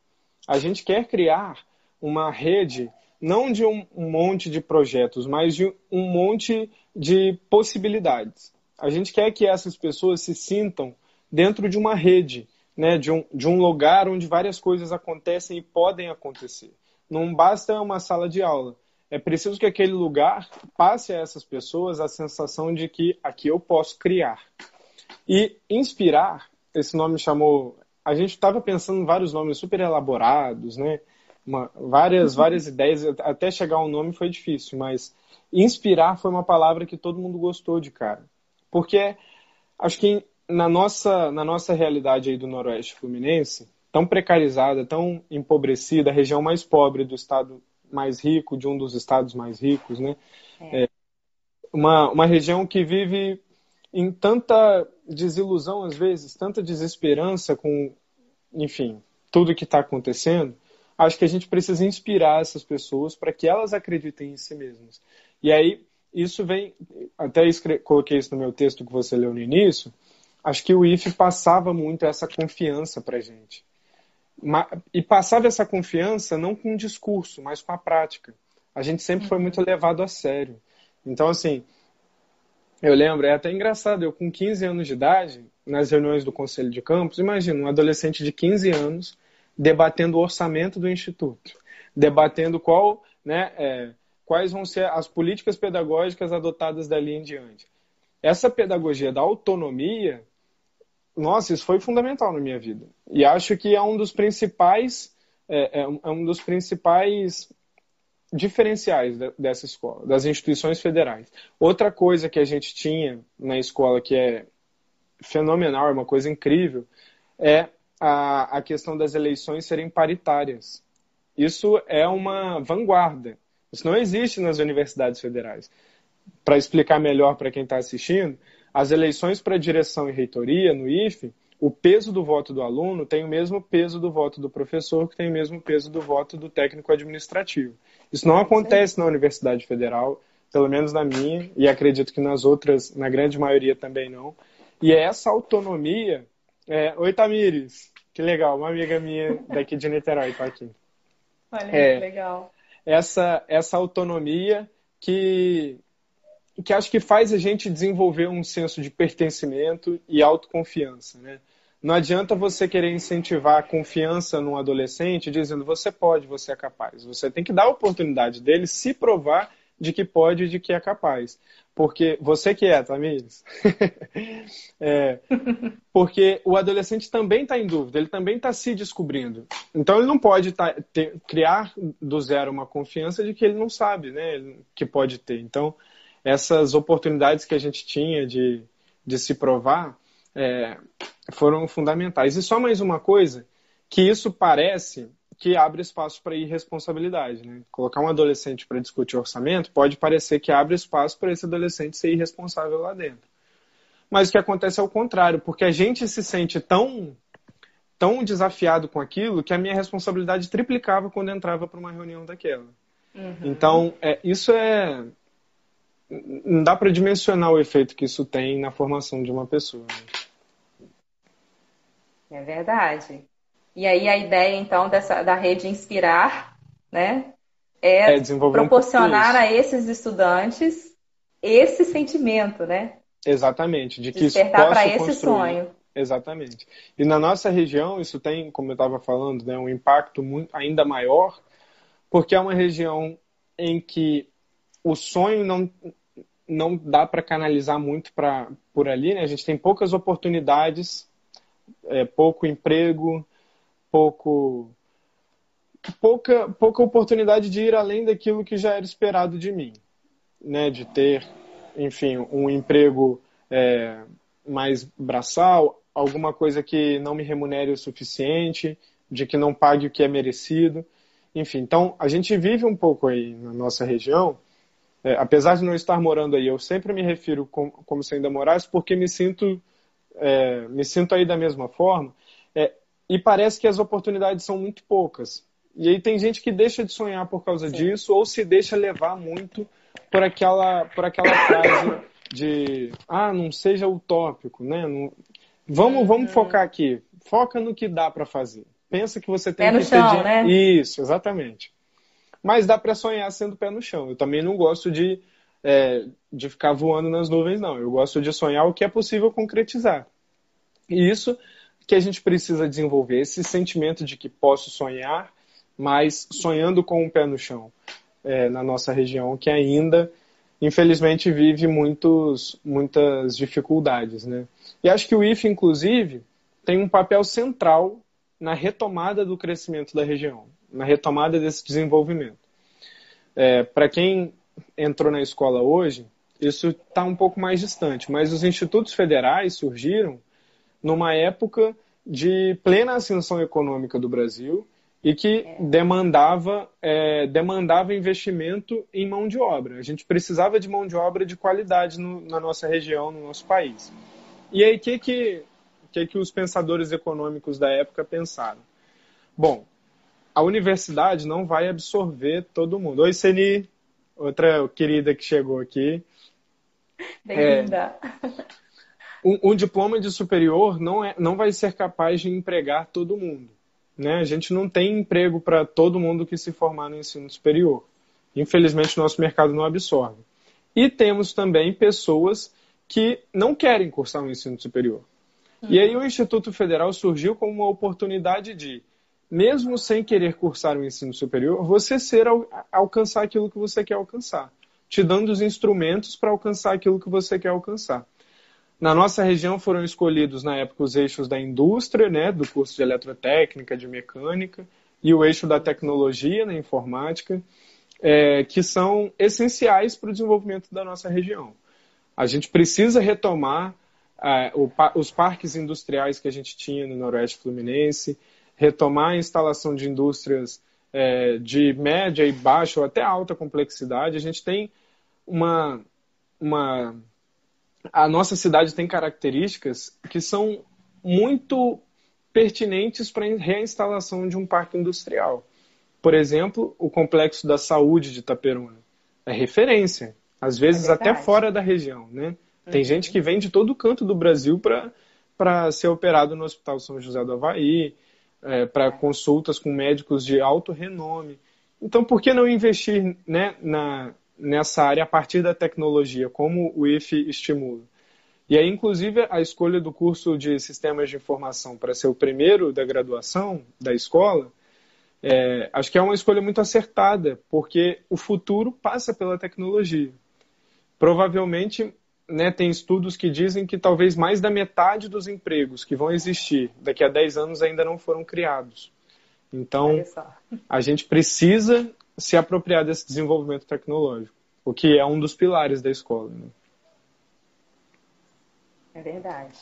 A gente quer criar uma rede não de um, um monte de projetos, mas de um monte de possibilidades. A gente quer que essas pessoas se sintam dentro de uma rede né, de, um, de um lugar onde várias coisas acontecem e podem acontecer. Não basta uma sala de aula. É preciso que aquele lugar passe a essas pessoas a sensação de que aqui eu posso criar. E inspirar, esse nome chamou. A gente estava pensando em vários nomes super elaborados, né? Uma, várias, uhum. várias ideias, até chegar ao nome foi difícil, mas inspirar foi uma palavra que todo mundo gostou de cara. Porque acho que na nossa, na nossa realidade aí do Noroeste Fluminense, tão precarizada, tão empobrecida, a região mais pobre do estado mais rico, de um dos estados mais ricos, né? É. É uma, uma região que vive em tanta desilusão às vezes, tanta desesperança com, enfim, tudo que está acontecendo. Acho que a gente precisa inspirar essas pessoas para que elas acreditem em si mesmas. E aí, isso vem, até escre- coloquei isso no meu texto que você leu no início, acho que o IFE passava muito essa confiança para gente. E passava essa confiança não com o discurso, mas com a prática. A gente sempre foi muito levado a sério. Então, assim, eu lembro, é até engraçado, eu com 15 anos de idade, nas reuniões do Conselho de Campos, imagina um adolescente de 15 anos debatendo o orçamento do Instituto, debatendo qual, né, é, quais vão ser as políticas pedagógicas adotadas dali em diante. Essa pedagogia da autonomia, nossa, isso foi fundamental na minha vida. E acho que é um dos principais, é, é, é um dos principais diferenciais dessa escola, das instituições federais. Outra coisa que a gente tinha na escola que é fenomenal, é uma coisa incrível, é a, a questão das eleições serem paritárias. Isso é uma vanguarda. Isso não existe nas universidades federais. Para explicar melhor para quem está assistindo, as eleições para direção e reitoria no IFE, o peso do voto do aluno tem o mesmo peso do voto do professor, que tem o mesmo peso do voto do técnico administrativo. Isso não acontece na Universidade Federal, pelo menos na minha, e acredito que nas outras, na grande maioria também não. E é essa autonomia. É... Oi, Tamires, que legal, uma amiga minha daqui de Niterói está aqui. Olha, é, que legal. Essa, essa autonomia que, que acho que faz a gente desenvolver um senso de pertencimento e autoconfiança, né? Não adianta você querer incentivar a confiança num adolescente dizendo você pode, você é capaz. Você tem que dar a oportunidade dele se provar de que pode e de que é capaz. Porque você que é, Tamires, é, porque o adolescente também está em dúvida, ele também está se descobrindo. Então ele não pode tá, ter, criar do zero uma confiança de que ele não sabe, né, que pode ter. Então essas oportunidades que a gente tinha de, de se provar é, foram fundamentais. E só mais uma coisa, que isso parece que abre espaço para irresponsabilidade. Né? Colocar um adolescente para discutir orçamento pode parecer que abre espaço para esse adolescente ser irresponsável lá dentro. Mas o que acontece é o contrário, porque a gente se sente tão, tão desafiado com aquilo que a minha responsabilidade triplicava quando entrava para uma reunião daquela. Uhum. Então, é, isso é. Não dá para dimensionar o efeito que isso tem na formação de uma pessoa. Né? É verdade. E aí a ideia, então, dessa, da rede Inspirar, né, é, é proporcionar um a esses estudantes esse sentimento, né? Exatamente, de que Despertar para esse construir. sonho. Exatamente. E na nossa região, isso tem, como eu estava falando, né, um impacto muito, ainda maior, porque é uma região em que o sonho não, não dá para canalizar muito pra, por ali, né? A gente tem poucas oportunidades, é, pouco emprego, pouco pouca pouca oportunidade de ir além daquilo que já era esperado de mim, né? De ter, enfim, um emprego é, mais braçal, alguma coisa que não me remunere o suficiente, de que não pague o que é merecido, enfim. Então a gente vive um pouco aí na nossa região. É, apesar de não estar morando aí, eu sempre me refiro com, como se ainda morasse, porque me sinto é, me sinto aí da mesma forma. É, e parece que as oportunidades são muito poucas. E aí tem gente que deixa de sonhar por causa Sim. disso ou se deixa levar muito por aquela, por aquela frase de ah, não seja utópico, né? Não... Vamos, vamos uhum. focar aqui. Foca no que dá para fazer. Pensa que você tem pé que no chão, ter... né? Isso, exatamente. Mas dá para sonhar sendo pé no chão. Eu também não gosto de, é, de ficar voando nas nuvens, não. Eu gosto de sonhar o que é possível concretizar. E isso que a gente precisa desenvolver esse sentimento de que posso sonhar, mas sonhando com o um pé no chão é, na nossa região, que ainda, infelizmente, vive muitos, muitas dificuldades. Né? E acho que o IFE, inclusive, tem um papel central na retomada do crescimento da região, na retomada desse desenvolvimento. É, Para quem entrou na escola hoje, isso está um pouco mais distante, mas os institutos federais surgiram numa época de plena ascensão econômica do Brasil e que é. demandava, é, demandava investimento em mão de obra. A gente precisava de mão de obra de qualidade no, na nossa região, no nosso país. E aí, o que, que, que, que os pensadores econômicos da época pensaram? Bom, a universidade não vai absorver todo mundo. Oi, Seni, outra querida que chegou aqui. Bem-vinda. É, um, um, diploma de superior não, é, não vai ser capaz de empregar todo mundo. Né? A gente não tem emprego para todo mundo que se formar no ensino superior. Infelizmente, o nosso mercado não absorve. E temos também pessoas que não querem cursar um ensino superior. Uhum. E aí o Instituto Federal surgiu como uma oportunidade de, mesmo sem querer cursar o um ensino superior, você ser alcançar aquilo que você quer alcançar, te dando os instrumentos para alcançar aquilo que você quer alcançar. Na nossa região foram escolhidos na época os eixos da indústria, né, do curso de eletrotécnica, de mecânica, e o eixo da tecnologia, na informática, é, que são essenciais para o desenvolvimento da nossa região. A gente precisa retomar é, o, os parques industriais que a gente tinha no Noroeste Fluminense, retomar a instalação de indústrias é, de média e baixa ou até alta complexidade. A gente tem uma, uma a nossa cidade tem características que são muito pertinentes para a reinstalação de um parque industrial. Por exemplo, o complexo da saúde de Itaperuna é referência, às vezes é até fora da região, né? Tem uhum. gente que vem de todo canto do Brasil para ser operado no Hospital São José do Havaí, é, para consultas com médicos de alto renome. Então, por que não investir né, na, nessa área a partir da tecnologia, como o IFE estimula. E aí, inclusive, a escolha do curso de Sistemas de Informação para ser o primeiro da graduação da escola, é, acho que é uma escolha muito acertada, porque o futuro passa pela tecnologia. Provavelmente, né, tem estudos que dizem que talvez mais da metade dos empregos que vão existir daqui a 10 anos ainda não foram criados. Então, a gente precisa se apropriar desse desenvolvimento tecnológico, o que é um dos pilares da escola. Né? É verdade.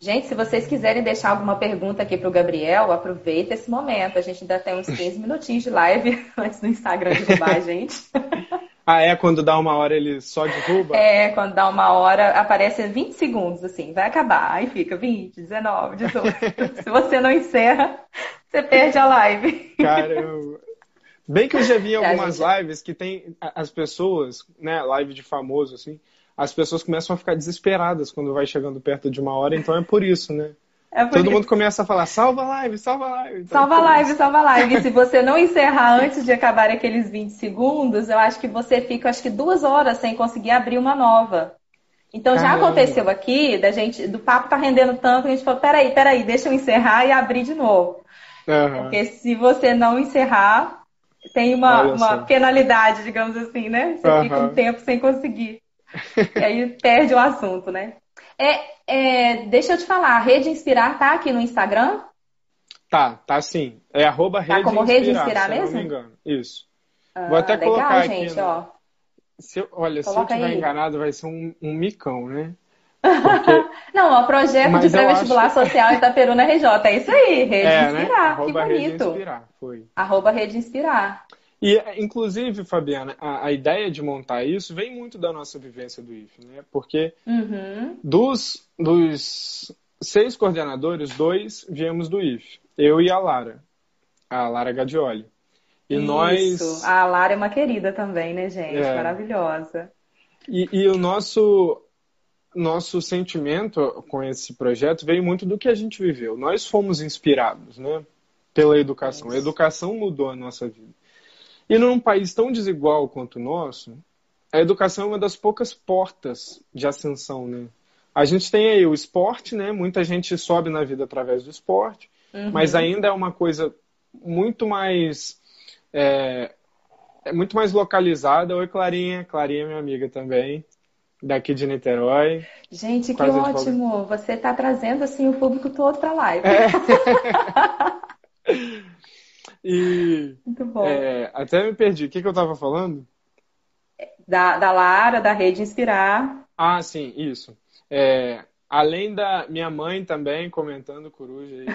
Gente, se vocês quiserem deixar alguma pergunta aqui para o Gabriel, aproveita esse momento. A gente ainda tem uns 15 minutinhos de live antes do Instagram derrubar a gente. Ah, é? Quando dá uma hora ele só derruba? É, quando dá uma hora aparece 20 segundos, assim, vai acabar. Aí fica 20, 19, 18. Se você não encerra, você perde a live. Cara, eu, Bem que eu já vi algumas lives que tem as pessoas, né, live de famoso, assim, as pessoas começam a ficar desesperadas quando vai chegando perto de uma hora, então é por isso, né? É Todo mundo começa a falar, salva a live, salva a live. Então salva a live, salva a live. E se você não encerrar antes de acabar aqueles 20 segundos, eu acho que você fica, acho que duas horas sem conseguir abrir uma nova. Então Caramba. já aconteceu aqui, da gente, do papo tá rendendo tanto, que a gente falou, peraí, peraí, deixa eu encerrar e abrir de novo. Uhum. Porque se você não encerrar, tem uma, uma penalidade, digamos assim, né? Você fica um tempo sem conseguir. e aí perde o assunto, né? É, é, deixa eu te falar, a Rede Inspirar tá aqui no Instagram? Tá, tá sim. É arroba Rede tá como Inspirar, Rede Inspirar mesmo? não me engano. Isso. Ah, Vou até legal, colocar aqui. Gente, no... ó. Se eu, olha, Coloca se eu estiver enganado, vai ser um, um micão, né? Porque... não, o projeto Mas de pré-vestibular acho... social Itaperuna RJ. É isso aí, Rede é, né? Inspirar. Né? Que bonito. Rede Inspirar, foi. Arroba Rede Inspirar. E, inclusive, Fabiana, a, a, ideia de montar isso vem muito da nossa vivência do IFE, né? Porque uhum. dos, dos seis coordenadores, dois viemos do IFE. Eu e a Lara. A Lara Gadioli. E isso. nós. A Lara é uma querida também, né, gente? É. Maravilhosa. E, e o nosso nosso sentimento com esse projeto veio muito do que a gente viveu. Nós fomos inspirados, né, pela educação. A educação mudou a nossa vida. E num país tão desigual quanto o nosso, a educação é uma das poucas portas de ascensão, né? A gente tem aí o esporte, né? Muita gente sobe na vida através do esporte, uhum. mas ainda é uma coisa muito mais é, é muito mais localizada. Oi, Clarinha. Clarinha é minha amiga também daqui de Niterói. Gente, que ótimo! Você está trazendo assim o público todo para a live. É. e Muito bom. É, até me perdi. O que, que eu estava falando? Da, da Lara, da Rede Inspirar. Ah, sim, isso. É, além da minha mãe também comentando coruja aí.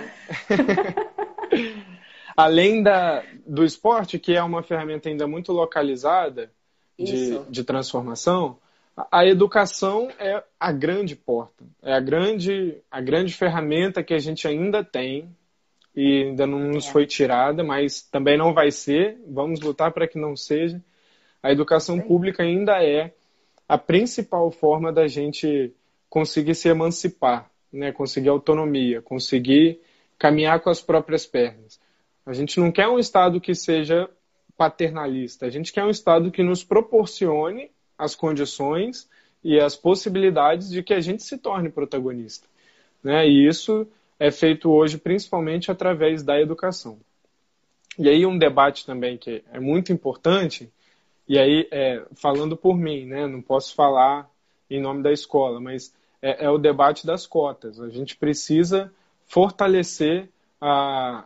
além da, do esporte, que é uma ferramenta ainda muito localizada de, de transformação, a educação é a grande porta, é a grande, a grande ferramenta que a gente ainda tem e ainda não nos é. foi tirada, mas também não vai ser. Vamos lutar para que não seja. A educação pública ainda é a principal forma da gente conseguir se emancipar, né? conseguir autonomia, conseguir caminhar com as próprias pernas. A gente não quer um Estado que seja paternalista, a gente quer um Estado que nos proporcione as condições e as possibilidades de que a gente se torne protagonista. Né? E isso é feito hoje principalmente através da educação. E aí um debate também que é muito importante, e aí é, falando por mim, né? não posso falar em nome da escola, mas é, é o debate das cotas. A gente precisa fortalecer a,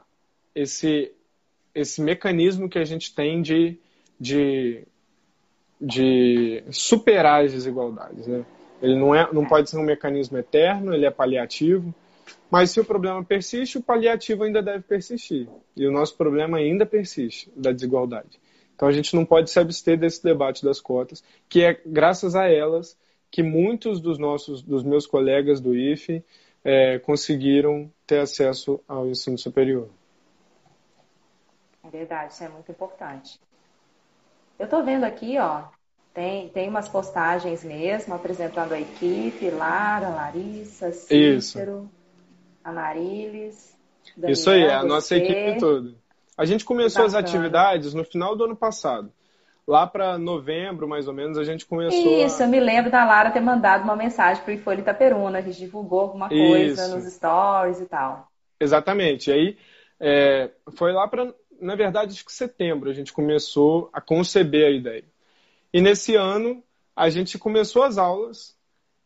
esse, esse mecanismo que a gente tem de, de, de superar as desigualdades. Né? Ele não, é, não pode ser um mecanismo eterno, ele é paliativo, mas se o problema persiste, o paliativo ainda deve persistir. E o nosso problema ainda persiste, da desigualdade. Então a gente não pode se abster desse debate das cotas, que é graças a elas que muitos dos nossos, dos meus colegas do IFE é, conseguiram ter acesso ao ensino superior. É verdade, isso é muito importante. Eu estou vendo aqui, ó, tem, tem umas postagens mesmo apresentando a equipe, Lara, Larissa, Cícero, Amarilis. Daniel, Isso aí, a nossa equipe toda. A gente começou as atividades no final do ano passado. Lá para novembro, mais ou menos, a gente começou. Isso, a... eu me lembro da Lara ter mandado uma mensagem para o Ifolha Itaperuna, a gente divulgou alguma coisa Isso. nos stories e tal. Exatamente. E aí, é, foi lá para, na verdade, acho que setembro, a gente começou a conceber a ideia. E nesse ano, a gente começou as aulas,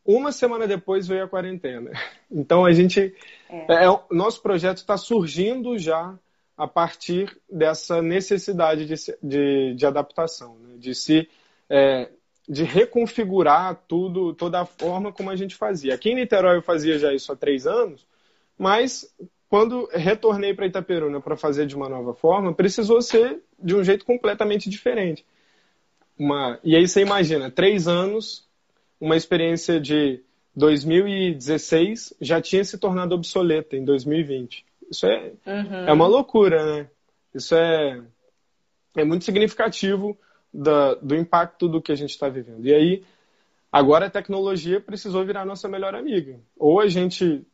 uma semana depois veio a quarentena. Então, a gente. É. É, nosso projeto está surgindo já a partir dessa necessidade de, de, de adaptação, né? de se é, de reconfigurar tudo, toda a forma como a gente fazia. Aqui em Niterói eu fazia já isso há três anos, mas quando retornei para Itaperuna para fazer de uma nova forma, precisou ser de um jeito completamente diferente. Uma, e aí você imagina, três anos, uma experiência de 2016 já tinha se tornado obsoleta em 2020. Isso é, uhum. é uma loucura, né? Isso é, é muito significativo da, do impacto do que a gente está vivendo. E aí, agora a tecnologia precisou virar nossa melhor amiga. Ou a gente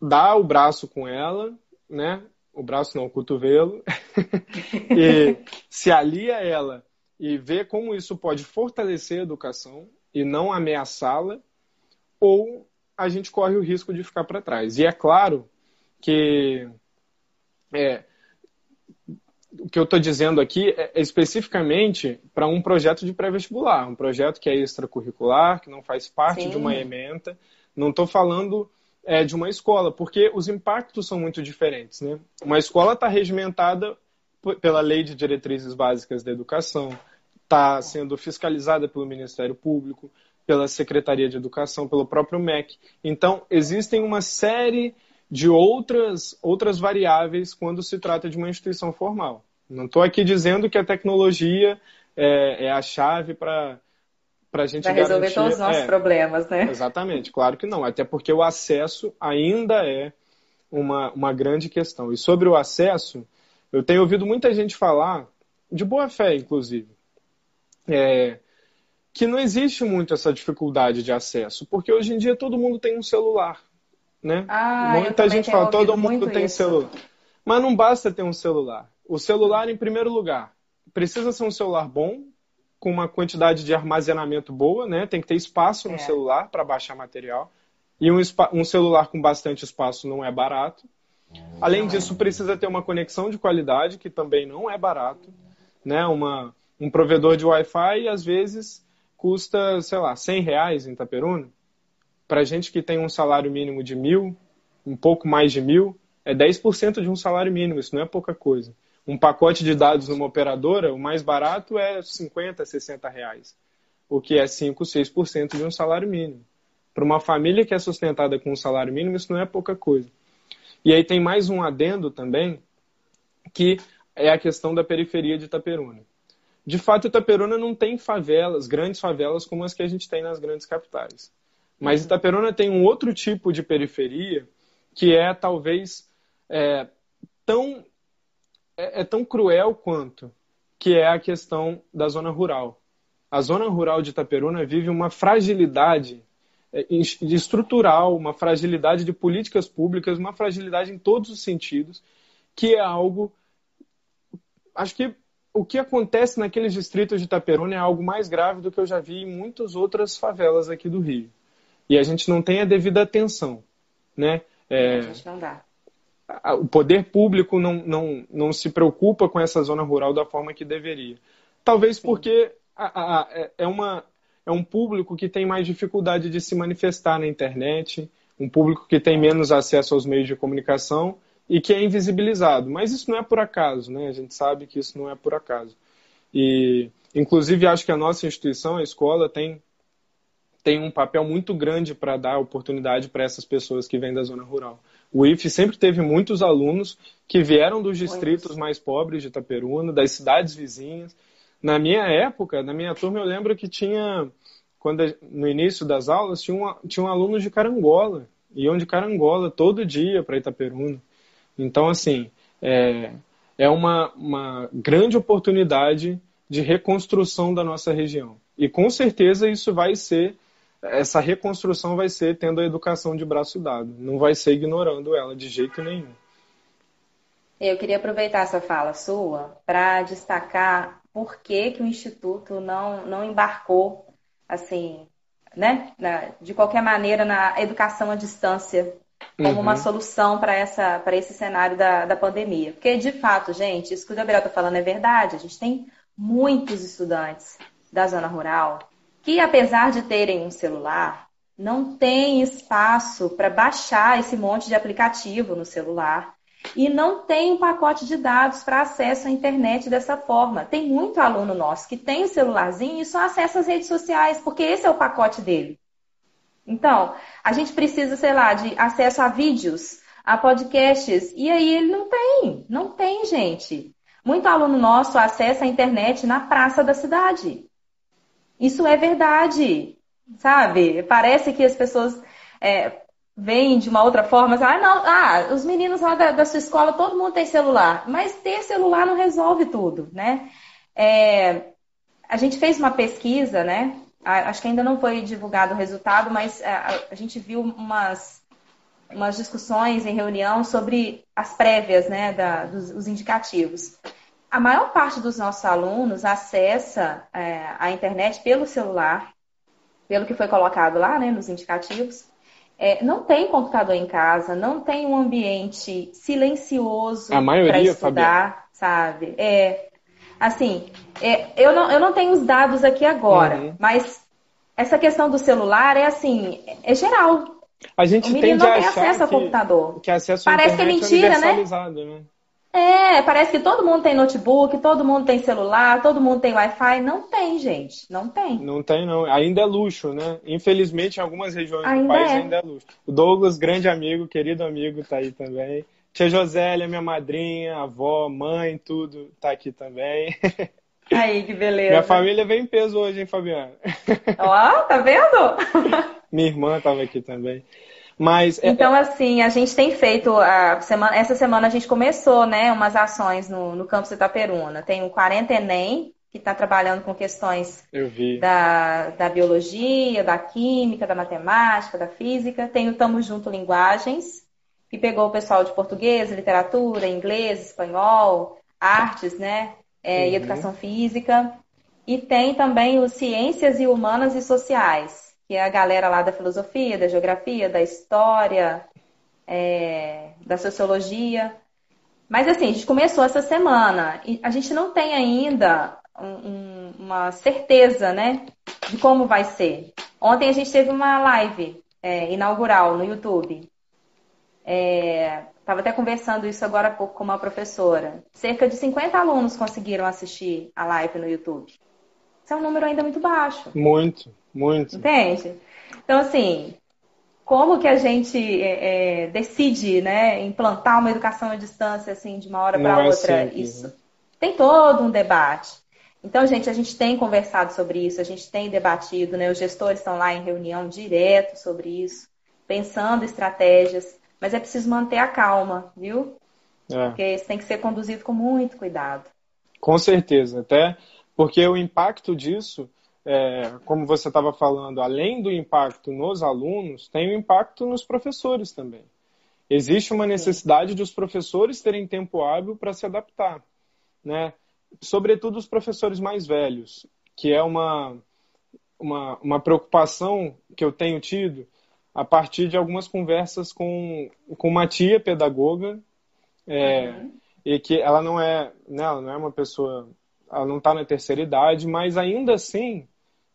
dá o braço com ela, né? O braço não, o cotovelo, e se alia a ela e vê como isso pode fortalecer a educação e não ameaçá-la, ou a gente corre o risco de ficar para trás. E é claro que é, o que eu estou dizendo aqui é, é especificamente para um projeto de pré-vestibular, um projeto que é extracurricular, que não faz parte Sim. de uma ementa. Não estou falando é, de uma escola, porque os impactos são muito diferentes. Né? Uma escola está regimentada pela Lei de Diretrizes Básicas da Educação, está sendo fiscalizada pelo Ministério Público, pela Secretaria de Educação, pelo próprio MEC. Então, existem uma série de outras, outras variáveis quando se trata de uma instituição formal. Não estou aqui dizendo que a tecnologia é, é a chave para para a gente pra resolver garantir... todos os nossos é, problemas, né? Exatamente, claro que não. Até porque o acesso ainda é uma, uma grande questão. E sobre o acesso, eu tenho ouvido muita gente falar, de boa fé, inclusive, é, que não existe muito essa dificuldade de acesso, porque hoje em dia todo mundo tem um celular né? Ah, Muita gente fala, todo mundo tem isso. celular. Mas não basta ter um celular. O celular, em primeiro lugar, precisa ser um celular bom, com uma quantidade de armazenamento boa, né? Tem que ter espaço no é. celular para baixar material. E um, um, celular com bastante espaço não é barato. Além disso, precisa ter uma conexão de qualidade, que também não é barato. Né? Uma, um provedor de Wi-Fi, às vezes, custa, sei lá, 100 reais em Itaperuna para gente que tem um salário mínimo de mil, um pouco mais de mil, é 10% de um salário mínimo, isso não é pouca coisa. Um pacote de dados numa operadora, o mais barato é 50, 60 reais, o que é 5, 6% de um salário mínimo. Para uma família que é sustentada com um salário mínimo, isso não é pouca coisa. E aí tem mais um adendo também, que é a questão da periferia de Itaperuna. De fato, Itaperuna não tem favelas, grandes favelas como as que a gente tem nas grandes capitais. Mas Itaperuna tem um outro tipo de periferia que é talvez é, tão é, é, tão cruel quanto que é a questão da zona rural. A zona rural de Itaperuna vive uma fragilidade é, estrutural, uma fragilidade de políticas públicas, uma fragilidade em todos os sentidos, que é algo. Acho que o que acontece naqueles distritos de Itaperuna é algo mais grave do que eu já vi em muitas outras favelas aqui do Rio. E a gente não tem a devida atenção. Né? É, a gente não dá. O poder público não, não, não se preocupa com essa zona rural da forma que deveria. Talvez Sim. porque a, a, é, é uma, é um público que tem mais dificuldade de se manifestar na internet, um público que tem menos acesso aos meios de comunicação e que é invisibilizado. Mas isso não é por acaso, né? A gente sabe que isso não é por acaso. E, inclusive, acho que a nossa instituição, a escola, tem, tem um papel muito grande para dar oportunidade para essas pessoas que vêm da zona rural. O IF sempre teve muitos alunos que vieram dos distritos mais pobres de Itaperuna, das cidades vizinhas, na minha época, na minha turma, eu lembro que tinha, quando no início das aulas, tinha, um, tinha um aluno de Carangola. Iam de Carangola todo dia para Itaperuna. Então, assim, é, é uma, uma grande oportunidade de reconstrução da nossa região. E com certeza isso vai ser, essa reconstrução vai ser tendo a educação de braço dado. Não vai ser ignorando ela de jeito nenhum. Eu queria aproveitar essa fala sua para destacar por que, que o Instituto não, não embarcou, assim, né, de qualquer maneira, na educação à distância como uhum. uma solução para esse cenário da, da pandemia. Porque, de fato, gente, isso que o Gabriel está falando é verdade. A gente tem muitos estudantes da zona rural que, apesar de terem um celular, não tem espaço para baixar esse monte de aplicativo no celular e não tem um pacote de dados para acesso à internet dessa forma. Tem muito aluno nosso que tem o celularzinho e só acessa as redes sociais, porque esse é o pacote dele. Então, a gente precisa, sei lá, de acesso a vídeos, a podcasts, e aí ele não tem, não tem, gente. Muito aluno nosso acessa a internet na praça da cidade. Isso é verdade, sabe? Parece que as pessoas é, vem de uma outra forma, ah, não, ah, os meninos lá da, da, sua escola, todo mundo tem celular, mas ter celular não resolve tudo, né? É, a gente fez uma pesquisa, né? Acho que ainda não foi divulgado o resultado, mas é, a, gente viu umas, umas discussões em reunião sobre as prévias, né, da, dos, os indicativos. A maior parte dos nossos alunos acessa é, a internet pelo celular, pelo que foi colocado lá, né, nos indicativos, é, não tem computador em casa, não tem um ambiente silencioso para estudar, sabe? É, assim, é, eu, não, eu não tenho os dados aqui agora, uhum. mas essa questão do celular é assim, é geral. A gente o menino não tem acesso ao computador. Que acesso Parece que é, é mentira, né? né? É, parece que todo mundo tem notebook, todo mundo tem celular, todo mundo tem Wi-Fi. Não tem, gente. Não tem. Não tem, não. Ainda é luxo, né? Infelizmente, em algumas regiões ainda do país é. ainda é luxo. O Douglas, grande amigo, querido amigo, tá aí também. Tia Josélia, minha madrinha, avó, mãe, tudo, tá aqui também. Aí, que beleza. Minha família vem em peso hoje, hein, Fabiana? Ó, tá vendo? minha irmã tava aqui também. Mas, é, então, assim, a gente tem feito, a semana, essa semana a gente começou, né, umas ações no, no campus Itaperuna. Tem o 40 Enem, que está trabalhando com questões da, da biologia, da química, da matemática, da física. Tem o Tamo Junto Linguagens, que pegou o pessoal de português, literatura, inglês, espanhol, artes, né, é, uhum. e educação física. E tem também o Ciências e Humanas e Sociais, que é a galera lá da filosofia, da geografia, da história, é, da sociologia. Mas assim, a gente começou essa semana e a gente não tem ainda um, uma certeza, né, de como vai ser. Ontem a gente teve uma live é, inaugural no YouTube. Estava é, até conversando isso agora há pouco com uma professora. Cerca de 50 alunos conseguiram assistir a live no YouTube. Isso é um número ainda muito baixo. Muito. Muito. Entende? Então, assim, como que a gente é, é, decide né, implantar uma educação à distância assim, de uma hora para é outra? Simples, isso né? tem todo um debate. Então, gente, a gente tem conversado sobre isso, a gente tem debatido, né? Os gestores estão lá em reunião direto sobre isso, pensando estratégias, mas é preciso manter a calma, viu? É. Porque isso tem que ser conduzido com muito cuidado. Com certeza, até porque o impacto disso é, como você estava falando, além do impacto nos alunos, tem o um impacto nos professores também. Existe uma necessidade de os professores terem tempo hábil para se adaptar, né? Sobretudo os professores mais velhos, que é uma, uma, uma preocupação que eu tenho tido a partir de algumas conversas com, com uma tia pedagoga, é, uhum. e que ela não é, né, ela não é uma pessoa, ela não está na terceira idade, mas ainda assim,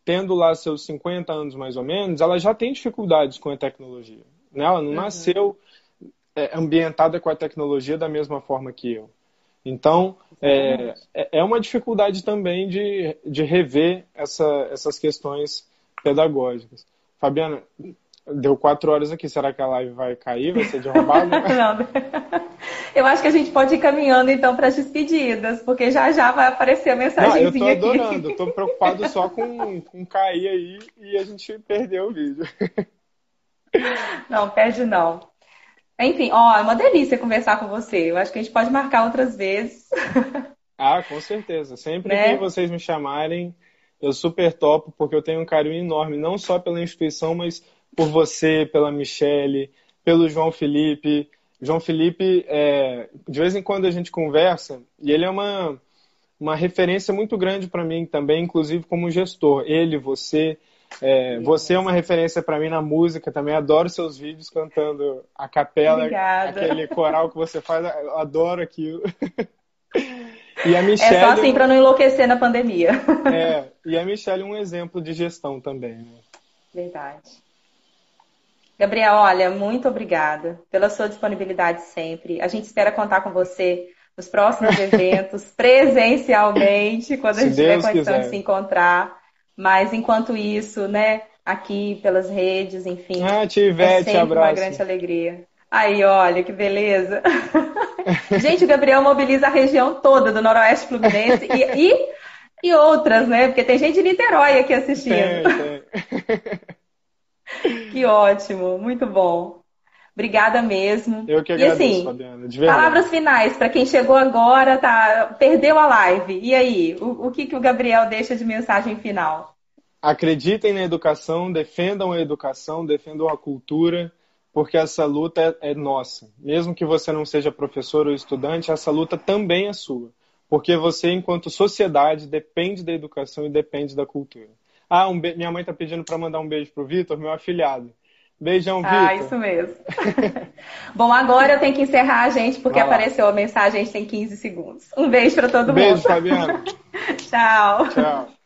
tendo lá seus 50 anos mais ou menos, ela já tem dificuldades com a tecnologia. Né? Ela não uhum. nasceu é, ambientada com a tecnologia da mesma forma que eu. Então, é, é, é uma dificuldade também de, de rever essa, essas questões pedagógicas. Fabiana, deu quatro horas aqui. Será que a live vai cair? Vai ser derrubada? Não. Eu acho que a gente pode ir caminhando então para as despedidas, porque já já vai aparecer a mensagem aqui. Eu tô adorando, estou preocupado só com, com cair aí e a gente perder o vídeo. Não, perde não. Enfim, ó, é uma delícia conversar com você. Eu acho que a gente pode marcar outras vezes. Ah, com certeza. Sempre né? que vocês me chamarem, eu super topo, porque eu tenho um carinho enorme, não só pela instituição, mas por você, pela Michele, pelo João Felipe. João Felipe, é, de vez em quando a gente conversa, e ele é uma, uma referência muito grande para mim também, inclusive como gestor. Ele, você, é, você é uma referência para mim na música também. Adoro seus vídeos cantando a capela, Obrigada. aquele coral que você faz. Eu adoro aquilo. E a Michelle, é só assim para não enlouquecer na pandemia. É, e a Michelle um exemplo de gestão também. Né? Verdade. Gabriel, olha, muito obrigada pela sua disponibilidade sempre. A gente espera contar com você nos próximos eventos, presencialmente, quando se a gente tiver condição quiser. de se encontrar. Mas enquanto isso, né, aqui pelas redes, enfim. Ah, Tivete, é sempre abraço. uma grande alegria. Aí, olha, que beleza. gente, o Gabriel mobiliza a região toda do Noroeste Fluminense e, e, e outras, né? Porque tem gente de Niterói aqui assistindo. Tem, tem. que ótimo, muito bom. Obrigada mesmo. Eu que agradeço, e, assim, Fabiana. Palavras finais para quem chegou agora, tá, perdeu a live. E aí, o, o que, que o Gabriel deixa de mensagem final? Acreditem na educação, defendam a educação, defendam a cultura, porque essa luta é, é nossa. Mesmo que você não seja professor ou estudante, essa luta também é sua. Porque você, enquanto sociedade, depende da educação e depende da cultura. Ah, um be... minha mãe tá pedindo para mandar um beijo pro Vitor, meu afilhado. Beijão, Vitor. Ah, isso mesmo. Bom, agora eu tenho que encerrar, gente, porque apareceu a mensagem, a gente tem 15 segundos. Um beijo para todo beijo, mundo. Beijo, Fabiana. Tchau. Tchau.